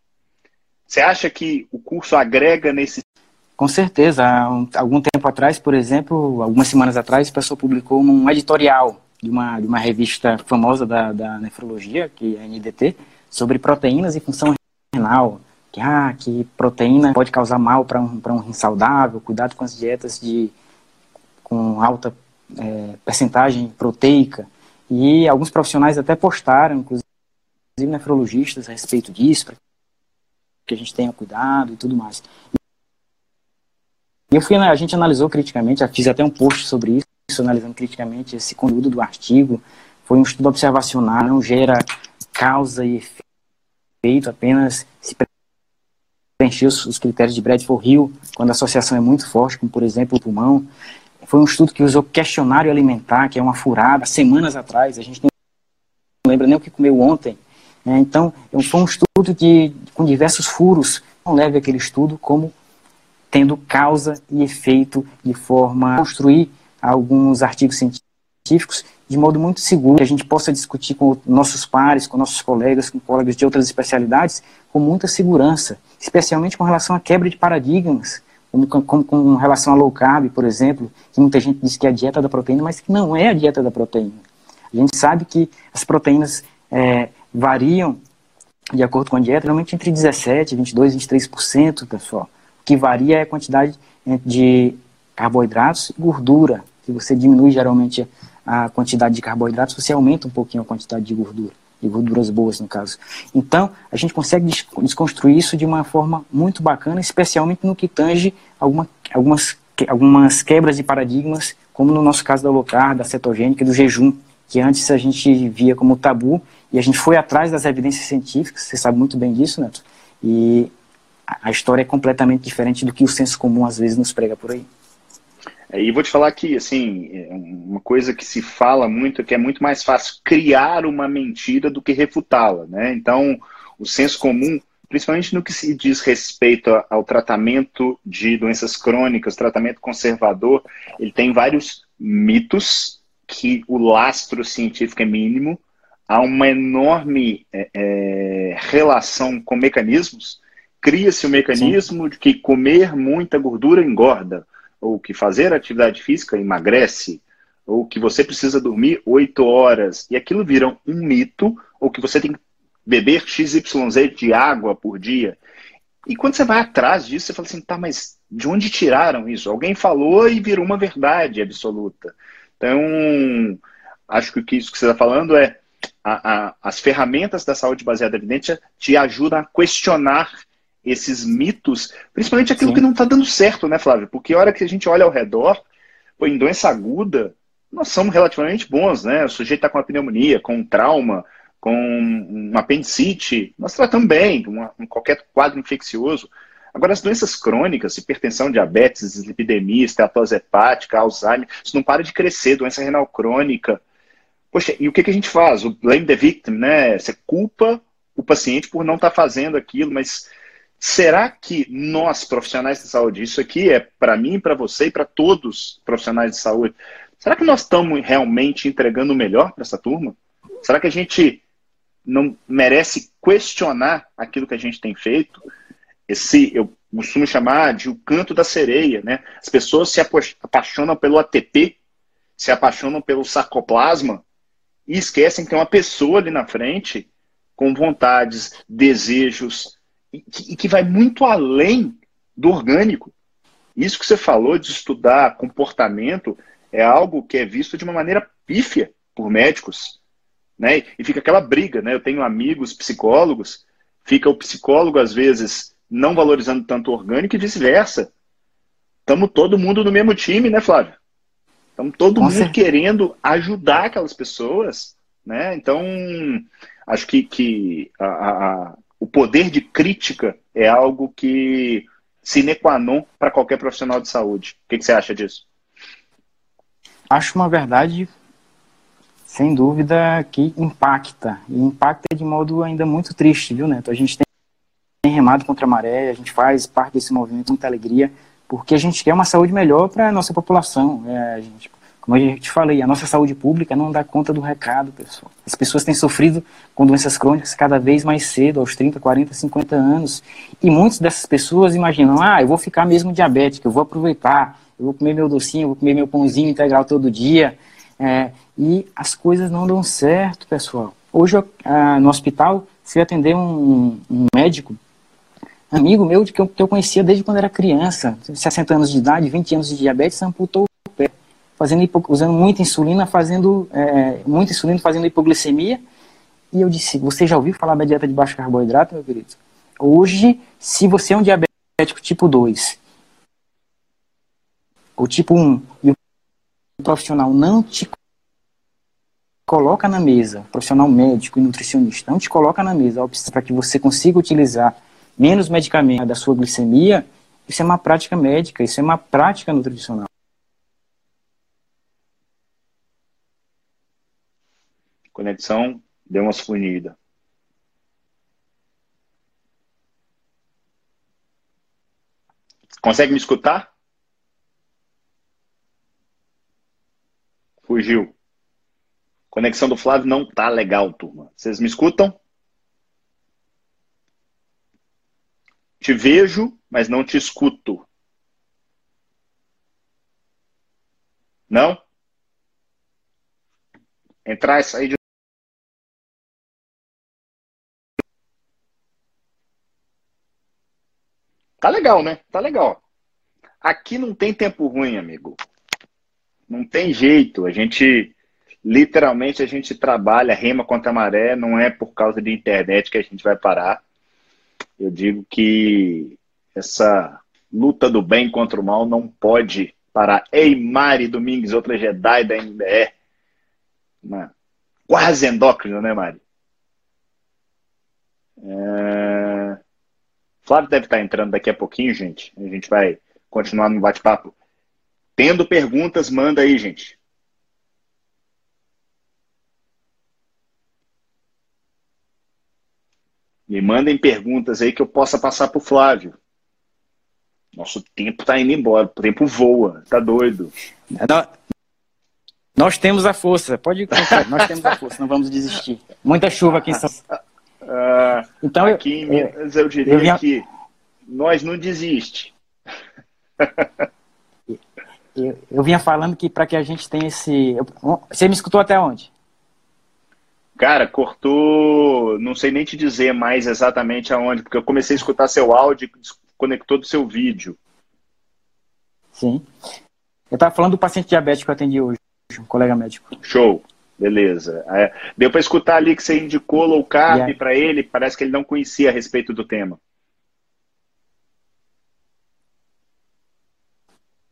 [SPEAKER 2] Você acha que o curso agrega nesse.
[SPEAKER 3] Com certeza. Há algum tempo atrás, por exemplo, algumas semanas atrás, o pessoal publicou um editorial de uma, de uma revista famosa da, da nefrologia, que é a NDT, sobre proteínas e função renal. Que, ah, que proteína pode causar mal para um, um rim saudável, cuidado com as dietas de, com alta é, percentagem proteica. E alguns profissionais até postaram, inclusive nefrologistas, a respeito disso, para que a gente tenha cuidado e tudo mais. E eu fui, a gente analisou criticamente, fiz até um post sobre isso, analisando criticamente esse conteúdo do artigo. Foi um estudo observacional, não gera causa e efeito, apenas se preencher os, os critérios de Bradford Hill, quando a associação é muito forte, como por exemplo o pulmão. Foi um estudo que usou questionário alimentar, que é uma furada, semanas atrás, a gente não lembra nem o que comeu ontem. É, então, foi um estudo de, com diversos furos. Não leve aquele estudo como tendo causa e efeito de forma a construir alguns artigos científicos de modo muito seguro, que a gente possa discutir com nossos pares, com nossos colegas, com colegas de outras especialidades, com muita segurança, especialmente com relação à quebra de paradigmas, como, como com relação a low carb, por exemplo, que muita gente diz que é a dieta da proteína, mas que não é a dieta da proteína. A gente sabe que as proteínas é, variam de acordo com a dieta, normalmente entre 17, 22, 23%, pessoal. O que varia é a quantidade de carboidratos e gordura. Se você diminui geralmente a quantidade de carboidratos, você aumenta um pouquinho a quantidade de gordura, de gorduras boas no caso. Então, a gente consegue desconstruir isso de uma forma muito bacana, especialmente no que tange alguma, algumas, algumas quebras de paradigmas, como no nosso caso da low carb, da cetogênica do jejum, que antes a gente via como tabu e a gente foi atrás das evidências científicas, você sabe muito bem disso, Neto, e a história é completamente diferente do que o senso comum às vezes nos prega por aí.
[SPEAKER 2] É, e vou te falar que, assim, é uma coisa que se fala muito é que é muito mais fácil criar uma mentira do que refutá-la, né? Então, o senso comum, principalmente no que se diz respeito ao tratamento de doenças crônicas, tratamento conservador, ele tem vários mitos que o lastro científico é mínimo, há uma enorme é, é, relação com mecanismos, cria-se o mecanismo Sim. de que comer muita gordura engorda, ou que fazer atividade física emagrece, ou que você precisa dormir oito horas, e aquilo vira um mito, ou que você tem que beber XYZ de água por dia. E quando você vai atrás disso, você fala assim, tá, mas de onde tiraram isso? Alguém falou e virou uma verdade absoluta. Então, acho que isso que você está falando é a, a, as ferramentas da saúde baseada em evidência te ajudam a questionar esses mitos, principalmente aquilo Sim. que não está dando certo, né, Flávio? Porque a hora que a gente olha ao redor, pô, em doença aguda, nós somos relativamente bons, né? O sujeito está com uma pneumonia, com um trauma, com um apendicite, nós tratamos bem, uma, um qualquer quadro infeccioso. Agora, as doenças crônicas, hipertensão, diabetes, dislipidemia, esteatose hepática, Alzheimer, isso não para de crescer, doença renal crônica, Poxa, e o que, que a gente faz? O blame the victim, né? Você culpa o paciente por não estar tá fazendo aquilo, mas será que nós, profissionais de saúde, isso aqui é para mim, para você e para todos profissionais de saúde, será que nós estamos realmente entregando o melhor para essa turma? Será que a gente não merece questionar aquilo que a gente tem feito? Esse, eu costumo chamar de o canto da sereia, né? As pessoas se apaixonam pelo ATP, se apaixonam pelo sarcoplasma, e esquecem que tem uma pessoa ali na frente com vontades, desejos, e que, vai muito além do orgânico. Isso que você falou de estudar comportamento é algo que é visto de uma maneira pífia por médicos. Né? E fica aquela briga, né? Eu tenho amigos psicólogos, fica o psicólogo, às vezes, não valorizando tanto o orgânico e vice-versa. Estamos todo mundo no mesmo time, né, Flávio? Então, todo mundo querendo ajudar aquelas pessoas, né? Então, acho que, que a, a, o poder de crítica é algo que sine qua non para qualquer profissional de saúde. O que, que você acha disso?
[SPEAKER 3] Acho uma verdade, sem dúvida, que impacta. E impacta de modo ainda muito triste, viu, Neto? A gente tem remado contra a maré, a gente faz parte desse movimento muita alegria, porque a gente quer uma saúde melhor para a nossa população. É, a gente, como eu te falei, a nossa saúde pública não dá conta do recado, pessoal. As pessoas têm sofrido com doenças crônicas cada vez mais cedo, aos 30, 40, 50 anos. E muitas dessas pessoas imaginam, ah, eu vou ficar mesmo diabético, eu vou aproveitar, eu vou comer meu docinho, eu vou comer meu pãozinho integral todo dia. É, e as coisas não dão certo, pessoal. Hoje, ah, no hospital, fui atender um, um médico, amigo meu, que eu, que eu conhecia desde quando era criança, 60 anos de idade, 20 anos de diabetes, amputou fazendo usando muita insulina, fazendo é, muita insulina, fazendo hipoglicemia. E eu disse, você já ouviu falar da dieta de baixo carboidrato, meu querido? Hoje, se você é um diabético tipo 2 ou tipo 1 e o profissional não te coloca na mesa, profissional médico e nutricionista, não te coloca na mesa para que você consiga utilizar menos medicamento da sua glicemia, isso é uma prática médica, isso é uma prática nutricional.
[SPEAKER 2] Conexão deu uma funida. Consegue me escutar? Fugiu. Conexão do Flávio não tá legal, turma. Vocês me escutam? Te vejo, mas não te escuto. Não? Entrar e sair de. Tá legal, né? Tá legal. Aqui não tem tempo ruim, amigo. Não tem jeito. A gente literalmente a gente trabalha, rema contra a maré, não é por causa de internet que a gente vai parar. Eu digo que essa luta do bem contra o mal não pode parar. Ei, Mari Domingues, outra Jedi da. Uma quase endócrina, né, Mari? Flávio deve estar entrando daqui a pouquinho, gente. A gente vai continuar no bate-papo. Tendo perguntas, manda aí, gente. Me mandem perguntas aí que eu possa passar para o Flávio. Nosso tempo está indo embora, o tempo voa, tá doido.
[SPEAKER 3] Nós, nós temos a força, pode contar, nós temos a força, não vamos desistir. Muita chuva aqui em São Paulo.
[SPEAKER 2] Uh, então, aqui em Minas eu, eu diria eu vinha... que nós não desiste.
[SPEAKER 3] eu, eu vinha falando que para que a gente tenha esse. Você me escutou até onde?
[SPEAKER 2] Cara, cortou, não sei nem te dizer mais exatamente aonde, porque eu comecei a escutar seu áudio e desconectou do seu vídeo.
[SPEAKER 3] Sim. Eu estava falando do paciente diabético que eu atendi hoje, um colega médico.
[SPEAKER 2] Show. Beleza. É, deu para escutar ali que você indicou low carb yeah. para ele, parece que ele não conhecia a respeito do tema.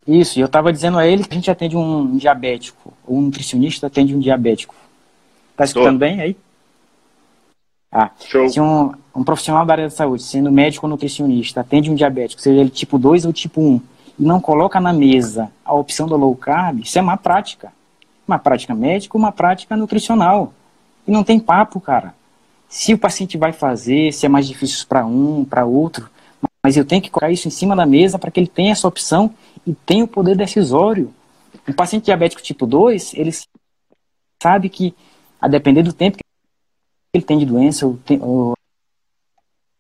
[SPEAKER 3] Isso, e eu estava dizendo a ele que a gente atende um diabético, ou um nutricionista atende um diabético. Tá escutando Tô. bem aí? Ah, Show. se um, um, profissional da área da saúde, sendo médico ou nutricionista, atende um diabético, seja ele tipo 2 ou tipo 1, e não coloca na mesa a opção do low carb, isso é má prática. Uma prática médica, uma prática nutricional. E não tem papo, cara. Se o paciente vai fazer, se é mais difícil para um, para outro, mas eu tenho que colocar isso em cima da mesa para que ele tenha essa opção e tenha o poder decisório. Um paciente diabético tipo 2, ele sabe que a depender do tempo que ele tem de doença,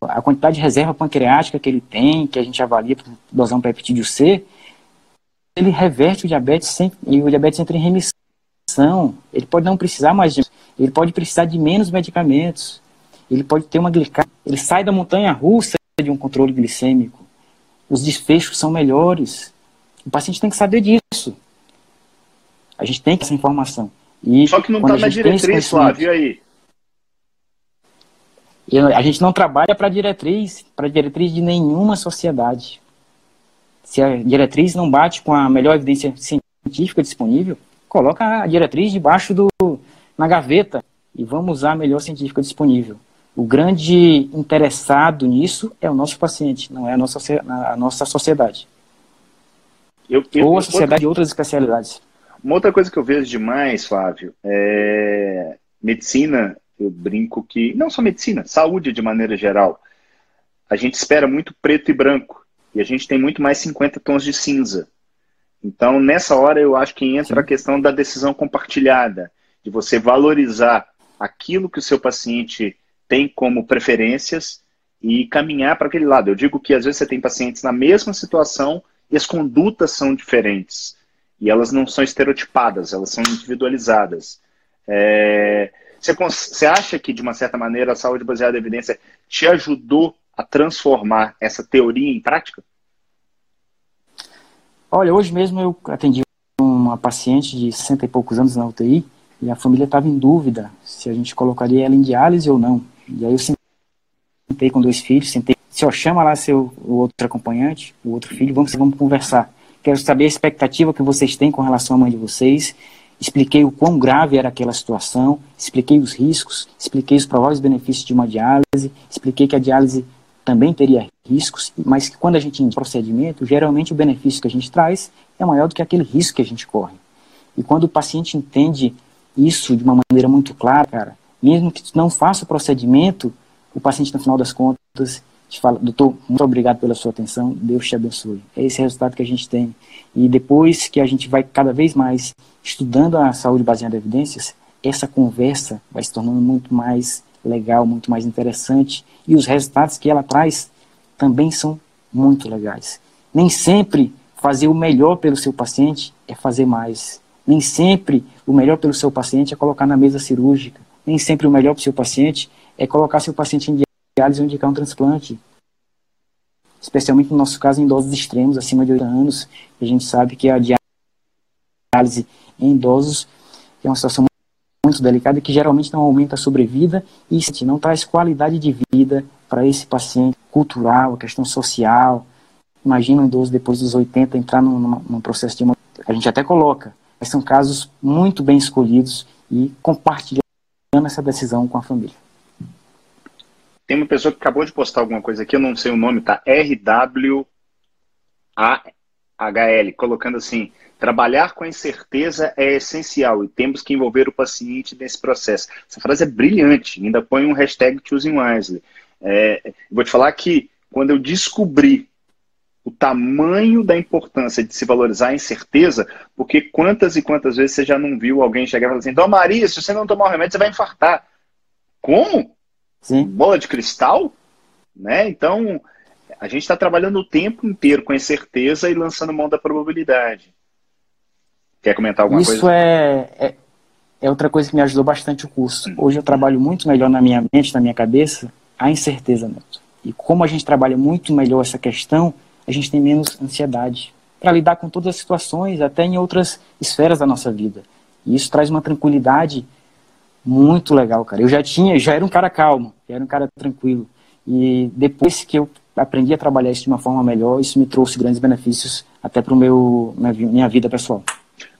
[SPEAKER 3] a quantidade de reserva pancreática que ele tem, que a gente avalia para dosar um peptídeo C, ele reverte o diabetes sem, e o diabetes entra em remissão. Ele pode não precisar mais de, ele pode precisar de menos medicamentos. Ele pode ter uma glicemia, ele sai da montanha russa de um controle glicêmico. Os desfechos são melhores. O paciente tem que saber disso. A gente tem que essa informação.
[SPEAKER 2] E Só que não está na diretriz, Flávio, e aí?
[SPEAKER 3] A gente não trabalha para diretriz, para diretriz de nenhuma sociedade. Se a diretriz não bate com a melhor evidência científica disponível, coloca a diretriz debaixo do na gaveta e vamos usar a melhor científica disponível. O grande interessado nisso é o nosso paciente, não é a nossa, a nossa sociedade. Eu, eu, Ou a sociedade de outras especialidades.
[SPEAKER 2] Uma outra coisa que eu vejo demais, Flávio, é medicina, eu brinco que, não só medicina, saúde de maneira geral, a gente espera muito preto e branco, e a gente tem muito mais 50 tons de cinza. Então, nessa hora, eu acho que entra a questão da decisão compartilhada, de você valorizar aquilo que o seu paciente tem como preferências e caminhar para aquele lado. Eu digo que às vezes você tem pacientes na mesma situação e as condutas são diferentes. e elas não são estereotipadas, elas são individualizadas. É, você, você acha que, de uma certa maneira, a saúde baseada em evidência te ajudou a transformar essa teoria em prática?
[SPEAKER 3] Olha, hoje mesmo eu atendi uma paciente de 60 e poucos anos na UTI e a família estava em dúvida se a gente colocaria ela em diálise ou não. E aí eu sentei com dois filhos, sentei, se chama lá seu o outro acompanhante, o outro filho, vamos, vamos conversar. Quero saber a expectativa que vocês têm com relação à mãe de vocês. Expliquei o quão grave era aquela situação, expliquei os riscos, expliquei os prováveis benefícios de uma diálise, expliquei que a diálise também teria riscos, mas que quando a gente em procedimento, geralmente o benefício que a gente traz é maior do que aquele risco que a gente corre. E quando o paciente entende isso de uma maneira muito clara, cara, mesmo que não faça o procedimento, o paciente no final das contas te fala, doutor, muito obrigado pela sua atenção, Deus te abençoe. É esse resultado que a gente tem. E depois que a gente vai cada vez mais estudando a saúde baseada em evidências, essa conversa vai se tornando muito mais legal, muito mais interessante. E os resultados que ela traz também são muito legais. Nem sempre fazer o melhor pelo seu paciente é fazer mais. Nem sempre o melhor pelo seu paciente é colocar na mesa cirúrgica. Nem sempre o melhor para o seu paciente é colocar seu paciente em diálise ou indicar um transplante. Especialmente no nosso caso em doses extremos, acima de 8 anos. A gente sabe que a diálise em idosos é uma situação muito delicada que geralmente não aumenta a sobrevida e não traz qualidade de vida para esse paciente cultural, a questão social. Imagina um idoso depois dos 80 entrar num, num processo de. A gente até coloca, mas são casos muito bem escolhidos e compartilhando essa decisão com a família.
[SPEAKER 2] Tem uma pessoa que acabou de postar alguma coisa aqui, eu não sei o nome, tá? RWAHL, colocando assim: trabalhar com a incerteza é essencial e temos que envolver o paciente nesse processo. Essa frase é brilhante, ainda põe um hashtag Choosing Wisely. É, vou te falar que quando eu descobri o tamanho da importância de se valorizar a incerteza, porque quantas e quantas vezes você já não viu alguém chegar e falar assim, Dona Maria, se você não tomar o remédio, você vai infartar. Como? Sim. bola de cristal, né? Então, a gente está trabalhando o tempo inteiro com incerteza e lançando mão da probabilidade. Quer comentar alguma
[SPEAKER 3] Isso
[SPEAKER 2] coisa?
[SPEAKER 3] Isso é, é, é, outra coisa que me ajudou bastante o curso. Hum. Hoje eu trabalho muito melhor na minha mente, na minha cabeça, a incerteza, Neto. E como a gente trabalha muito melhor essa questão, a gente tem menos ansiedade para lidar com todas as situações, até em outras esferas da nossa vida. E isso traz uma tranquilidade muito legal, cara. Eu já tinha, já era um cara calmo, já era um cara tranquilo. E depois que eu aprendi a trabalhar isso de uma forma melhor, isso me trouxe grandes benefícios até para meu minha vida pessoal.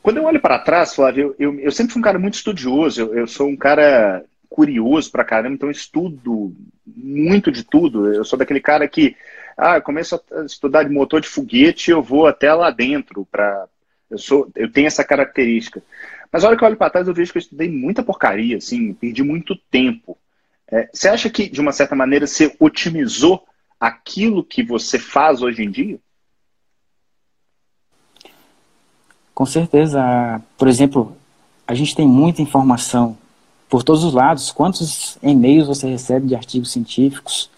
[SPEAKER 2] Quando eu olho para trás, Flávio, eu, eu, eu, sempre fui um cara muito estudioso. Eu, eu sou um cara curioso pra caramba, então estudo muito de tudo. Eu sou daquele cara que, ah, eu começo a estudar de motor de foguete, eu vou até lá dentro para eu sou, eu tenho essa característica. Mas a hora que eu olho para trás, eu vejo que eu estudei muita porcaria, assim, perdi muito tempo. É, você acha que, de uma certa maneira, você otimizou aquilo que você faz hoje em dia?
[SPEAKER 3] Com certeza. Por exemplo, a gente tem muita informação por todos os lados. Quantos e-mails você recebe de artigos científicos?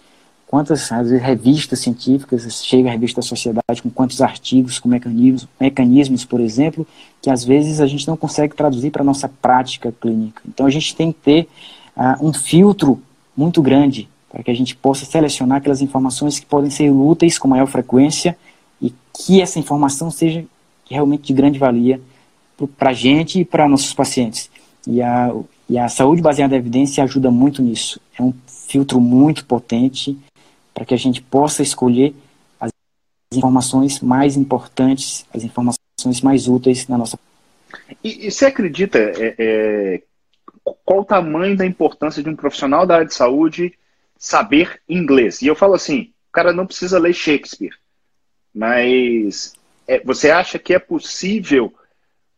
[SPEAKER 3] quantas vezes, revistas científicas, chega a revista da sociedade com quantos artigos, com mecanismos, mecanismos, por exemplo, que às vezes a gente não consegue traduzir para a nossa prática clínica. Então a gente tem que ter uh, um filtro muito grande para que a gente possa selecionar aquelas informações que podem ser úteis com maior frequência e que essa informação seja realmente de grande valia para a gente e para nossos pacientes. E a, e a saúde baseada em evidência ajuda muito nisso. É um filtro muito potente para que a gente possa escolher as informações mais importantes, as informações mais úteis na nossa.
[SPEAKER 2] E, e você acredita é, é, qual o tamanho da importância de um profissional da área de saúde saber inglês? E eu falo assim, o cara não precisa ler Shakespeare, mas é, você acha que é possível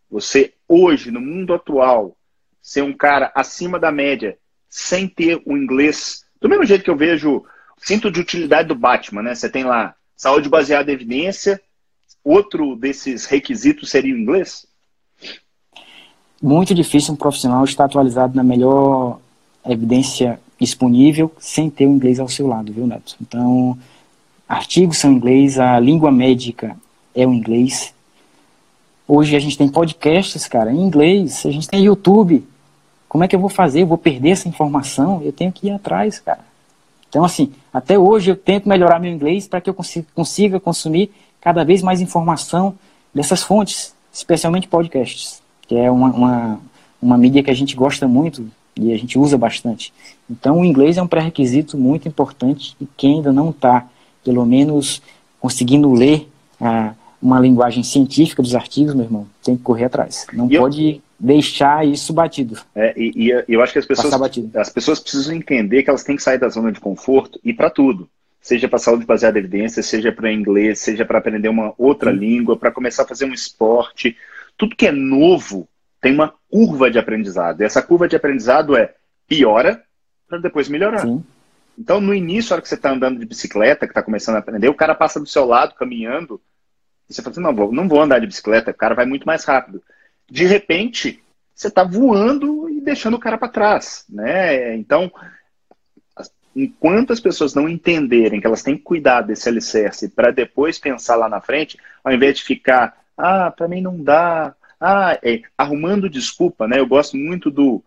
[SPEAKER 2] você hoje no mundo atual ser um cara acima da média sem ter o inglês? Do mesmo jeito que eu vejo cinto de utilidade do Batman, né? Você tem lá saúde baseada em evidência. Outro desses requisitos seria o inglês?
[SPEAKER 3] Muito difícil um profissional estar atualizado na melhor evidência disponível sem ter o inglês ao seu lado, viu, Neto? Então, artigos são em inglês, a língua médica é o inglês. Hoje a gente tem podcasts, cara, em inglês, a gente tem YouTube. Como é que eu vou fazer? Eu vou perder essa informação? Eu tenho que ir atrás, cara. Então, assim, até hoje eu tento melhorar meu inglês para que eu consiga, consiga consumir cada vez mais informação dessas fontes, especialmente podcasts, que é uma, uma, uma mídia que a gente gosta muito e a gente usa bastante. Então, o inglês é um pré-requisito muito importante e quem ainda não está, pelo menos, conseguindo ler a, uma linguagem científica dos artigos, meu irmão, tem que correr atrás. Não e pode eu... deixar isso batido.
[SPEAKER 2] É, e, e, eu acho que as pessoas, as pessoas precisam entender que elas têm que sair da zona de conforto e para tudo. Seja para saúde baseada em evidência, seja para inglês, seja para aprender uma outra Sim. língua, para começar a fazer um esporte. Tudo que é novo tem uma curva de aprendizado. E essa curva de aprendizado é piora para depois melhorar. Sim. Então, no início, a hora que você está andando de bicicleta, que está começando a aprender, o cara passa do seu lado caminhando, e você fala assim, não, vou, não vou andar de bicicleta, o cara vai muito mais rápido. De repente, você está voando e deixando o cara para trás. Né? Então, enquanto as pessoas não entenderem que elas têm que cuidar desse alicerce para depois pensar lá na frente, ao invés de ficar, ah, para mim não dá, ah, é, arrumando desculpa, né? Eu gosto muito do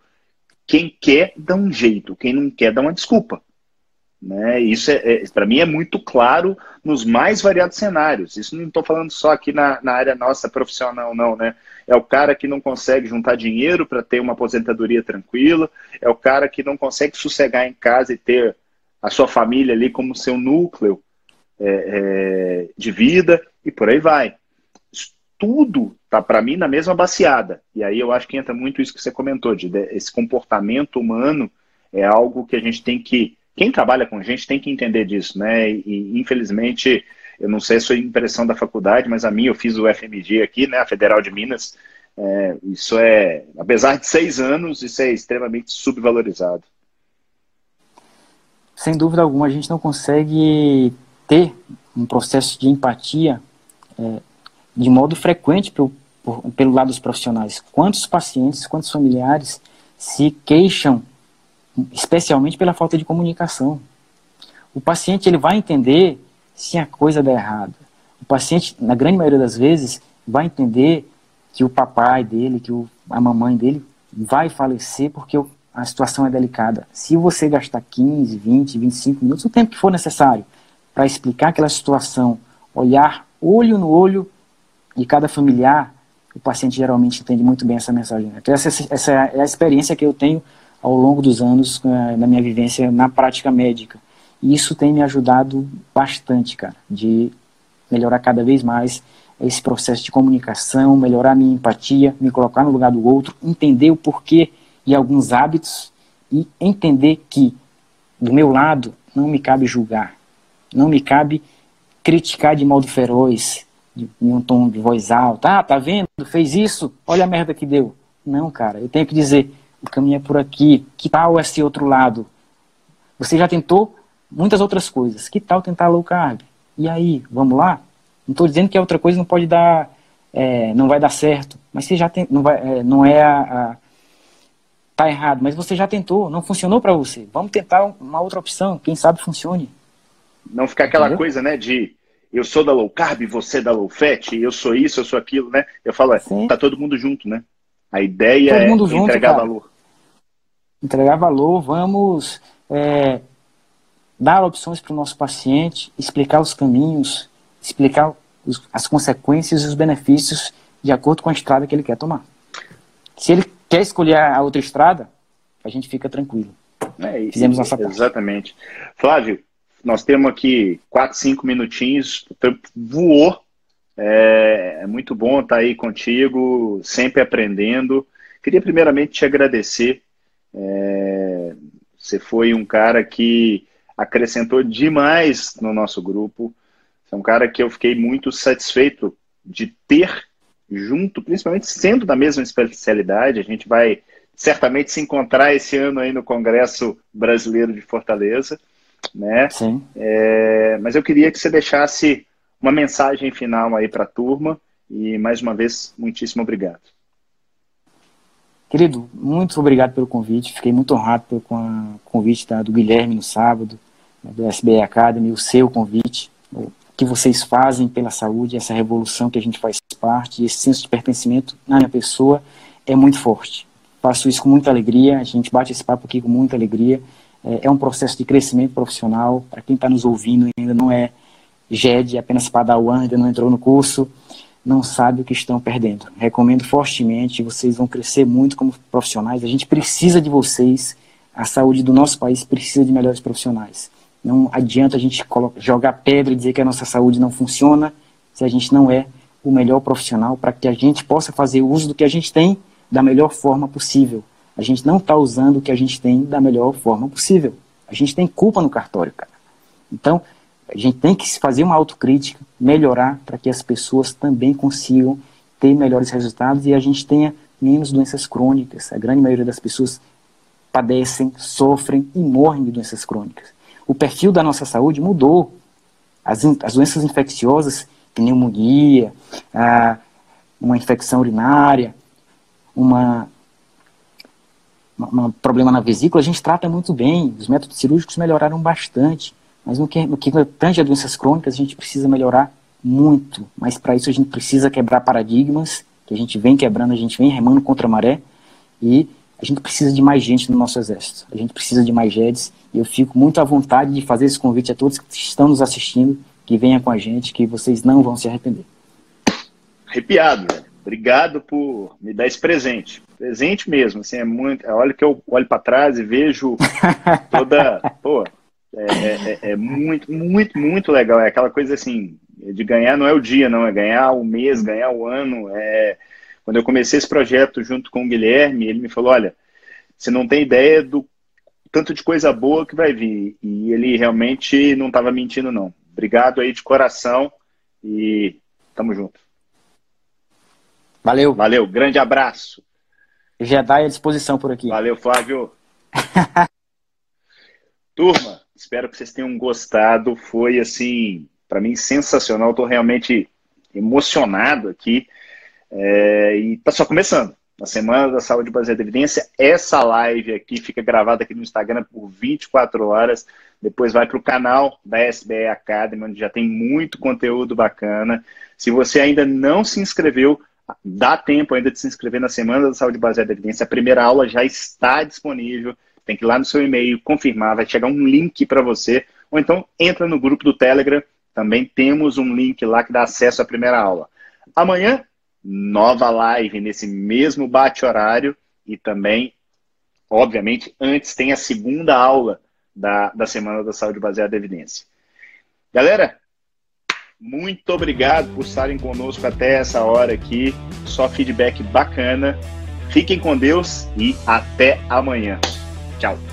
[SPEAKER 2] quem quer dá um jeito, quem não quer dá uma desculpa. Né? Isso, é, é para mim, é muito claro nos mais variados cenários. Isso não estou falando só aqui na, na área nossa profissional, não. Né? É o cara que não consegue juntar dinheiro para ter uma aposentadoria tranquila, é o cara que não consegue sossegar em casa e ter a sua família ali como seu núcleo é, é, de vida, e por aí vai. tudo tá para mim na mesma baseada. E aí eu acho que entra muito isso que você comentou, de, de esse comportamento humano é algo que a gente tem que quem trabalha com gente tem que entender disso, né? E, infelizmente, eu não sei a sua impressão da faculdade, mas a minha, eu fiz o FMG aqui, né? A Federal de Minas. É, isso é, apesar de seis anos, isso é extremamente subvalorizado.
[SPEAKER 3] Sem dúvida alguma, a gente não consegue ter um processo de empatia é, de modo frequente pro, por, pelo lado dos profissionais. Quantos pacientes, quantos familiares se queixam especialmente pela falta de comunicação. O paciente ele vai entender se a coisa der errado. O paciente, na grande maioria das vezes, vai entender que o papai dele, que o, a mamãe dele vai falecer porque a situação é delicada. Se você gastar 15, 20, 25 minutos, o tempo que for necessário para explicar aquela situação, olhar olho no olho de cada familiar, o paciente geralmente entende muito bem essa mensagem. Então, essa, essa é a experiência que eu tenho ao longo dos anos uh, na minha vivência na prática médica. E isso tem me ajudado bastante, cara, de melhorar cada vez mais esse processo de comunicação, melhorar minha empatia, me colocar no lugar do outro, entender o porquê de alguns hábitos e entender que, do meu lado, não me cabe julgar, não me cabe criticar de modo feroz, de, em um tom de voz alta. Ah, tá vendo? Fez isso? Olha a merda que deu. Não, cara, eu tenho que dizer, o caminho é por aqui, que tal esse outro lado? Você já tentou muitas outras coisas, que tal tentar low carb? E aí, vamos lá? Não estou dizendo que a outra coisa não pode dar, é, não vai dar certo, mas você já tem, não, vai, é, não é a, a, tá errado, mas você já tentou, não funcionou para você. Vamos tentar uma outra opção, quem sabe funcione.
[SPEAKER 2] Não ficar aquela Entendeu? coisa, né, de eu sou da low carb, você da low fat, eu sou isso, eu sou aquilo, né? Eu falo, é, tá todo mundo junto, né? A ideia todo é junto, entregar cara. valor
[SPEAKER 3] entregar valor, vamos é, dar opções para o nosso paciente, explicar os caminhos, explicar os, as consequências e os benefícios de acordo com a estrada que ele quer tomar. Se ele quer escolher a outra estrada, a gente fica tranquilo.
[SPEAKER 2] É, Fizemos nossa parte. Exatamente. Flávio, nós temos aqui quatro, cinco minutinhos, o tempo voou. É, é muito bom estar aí contigo, sempre aprendendo. Queria primeiramente te agradecer é, você foi um cara que acrescentou demais no nosso grupo. Você é um cara que eu fiquei muito satisfeito de ter junto, principalmente sendo da mesma especialidade. A gente vai certamente se encontrar esse ano aí no Congresso Brasileiro de Fortaleza, né?
[SPEAKER 3] Sim.
[SPEAKER 2] É, mas eu queria que você deixasse uma mensagem final aí para a turma e mais uma vez muitíssimo obrigado.
[SPEAKER 3] Querido, muito obrigado pelo convite. Fiquei muito honrado com o convite da, do Guilherme no sábado, né, do SBA Academy, o seu convite. que vocês fazem pela saúde, essa revolução que a gente faz parte, esse senso de pertencimento na minha pessoa é muito forte. Faço isso com muita alegria, a gente bate esse papo aqui com muita alegria. É, é um processo de crescimento profissional. Para quem está nos ouvindo ainda não é GED, é apenas Padawan, ainda não entrou no curso, não sabe o que estão perdendo. Recomendo fortemente, vocês vão crescer muito como profissionais. A gente precisa de vocês, a saúde do nosso país precisa de melhores profissionais. Não adianta a gente jogar pedra e dizer que a nossa saúde não funciona se a gente não é o melhor profissional para que a gente possa fazer uso do que a gente tem da melhor forma possível. A gente não está usando o que a gente tem da melhor forma possível. A gente tem culpa no cartório, cara. Então, a gente tem que fazer uma autocrítica, melhorar para que as pessoas também consigam ter melhores resultados e a gente tenha menos doenças crônicas. A grande maioria das pessoas padecem, sofrem e morrem de doenças crônicas o perfil da nossa saúde mudou. As, as doenças infecciosas, pneumonia, ah, uma infecção urinária, uma, um problema na vesícula, a gente trata muito bem. Os métodos cirúrgicos melhoraram bastante. Mas no que, no que tange a doenças crônicas, a gente precisa melhorar muito. Mas para isso a gente precisa quebrar paradigmas, que a gente vem quebrando, a gente vem remando contra a maré. E a gente precisa de mais gente no nosso exército. A gente precisa de mais GEDs. E eu fico muito à vontade de fazer esse convite a todos que estão nos assistindo, que venham com a gente, que vocês não vão se arrepender.
[SPEAKER 2] Arrepiado, velho. Obrigado por me dar esse presente. Presente mesmo, assim, é muito. Olha que eu olho para trás e vejo toda. Pô, é, é, é, é, muito, muito, muito legal. É aquela coisa assim, de ganhar não é o dia, não, é ganhar o mês, ganhar o ano. É, quando eu comecei esse projeto junto com o Guilherme, ele me falou: olha, você não tem ideia do tanto de coisa boa que vai vir. E ele realmente não estava mentindo, não. Obrigado aí de coração e tamo junto.
[SPEAKER 3] Valeu.
[SPEAKER 2] Valeu, grande abraço.
[SPEAKER 3] Jedi à disposição por aqui.
[SPEAKER 2] Valeu, Flávio. Turma, espero que vocês tenham gostado. Foi assim, para mim sensacional. Estou realmente emocionado aqui. É, e tá só começando. Na Semana da Saúde Baseada em Evidência, essa live aqui fica gravada aqui no Instagram por 24 horas. Depois vai para o canal da SBE Academy, onde já tem muito conteúdo bacana. Se você ainda não se inscreveu, dá tempo ainda de se inscrever na Semana da Saúde Baseada em Evidência. A primeira aula já está disponível. Tem que ir lá no seu e-mail, confirmar, vai chegar um link para você. Ou então entra no grupo do Telegram. Também temos um link lá que dá acesso à primeira aula. Amanhã nova live nesse mesmo bate-horário e também, obviamente, antes tem a segunda aula da, da Semana da Saúde Baseada em Evidência. Galera, muito obrigado por estarem conosco até essa hora aqui. Só feedback bacana. Fiquem com Deus e até amanhã. Chao.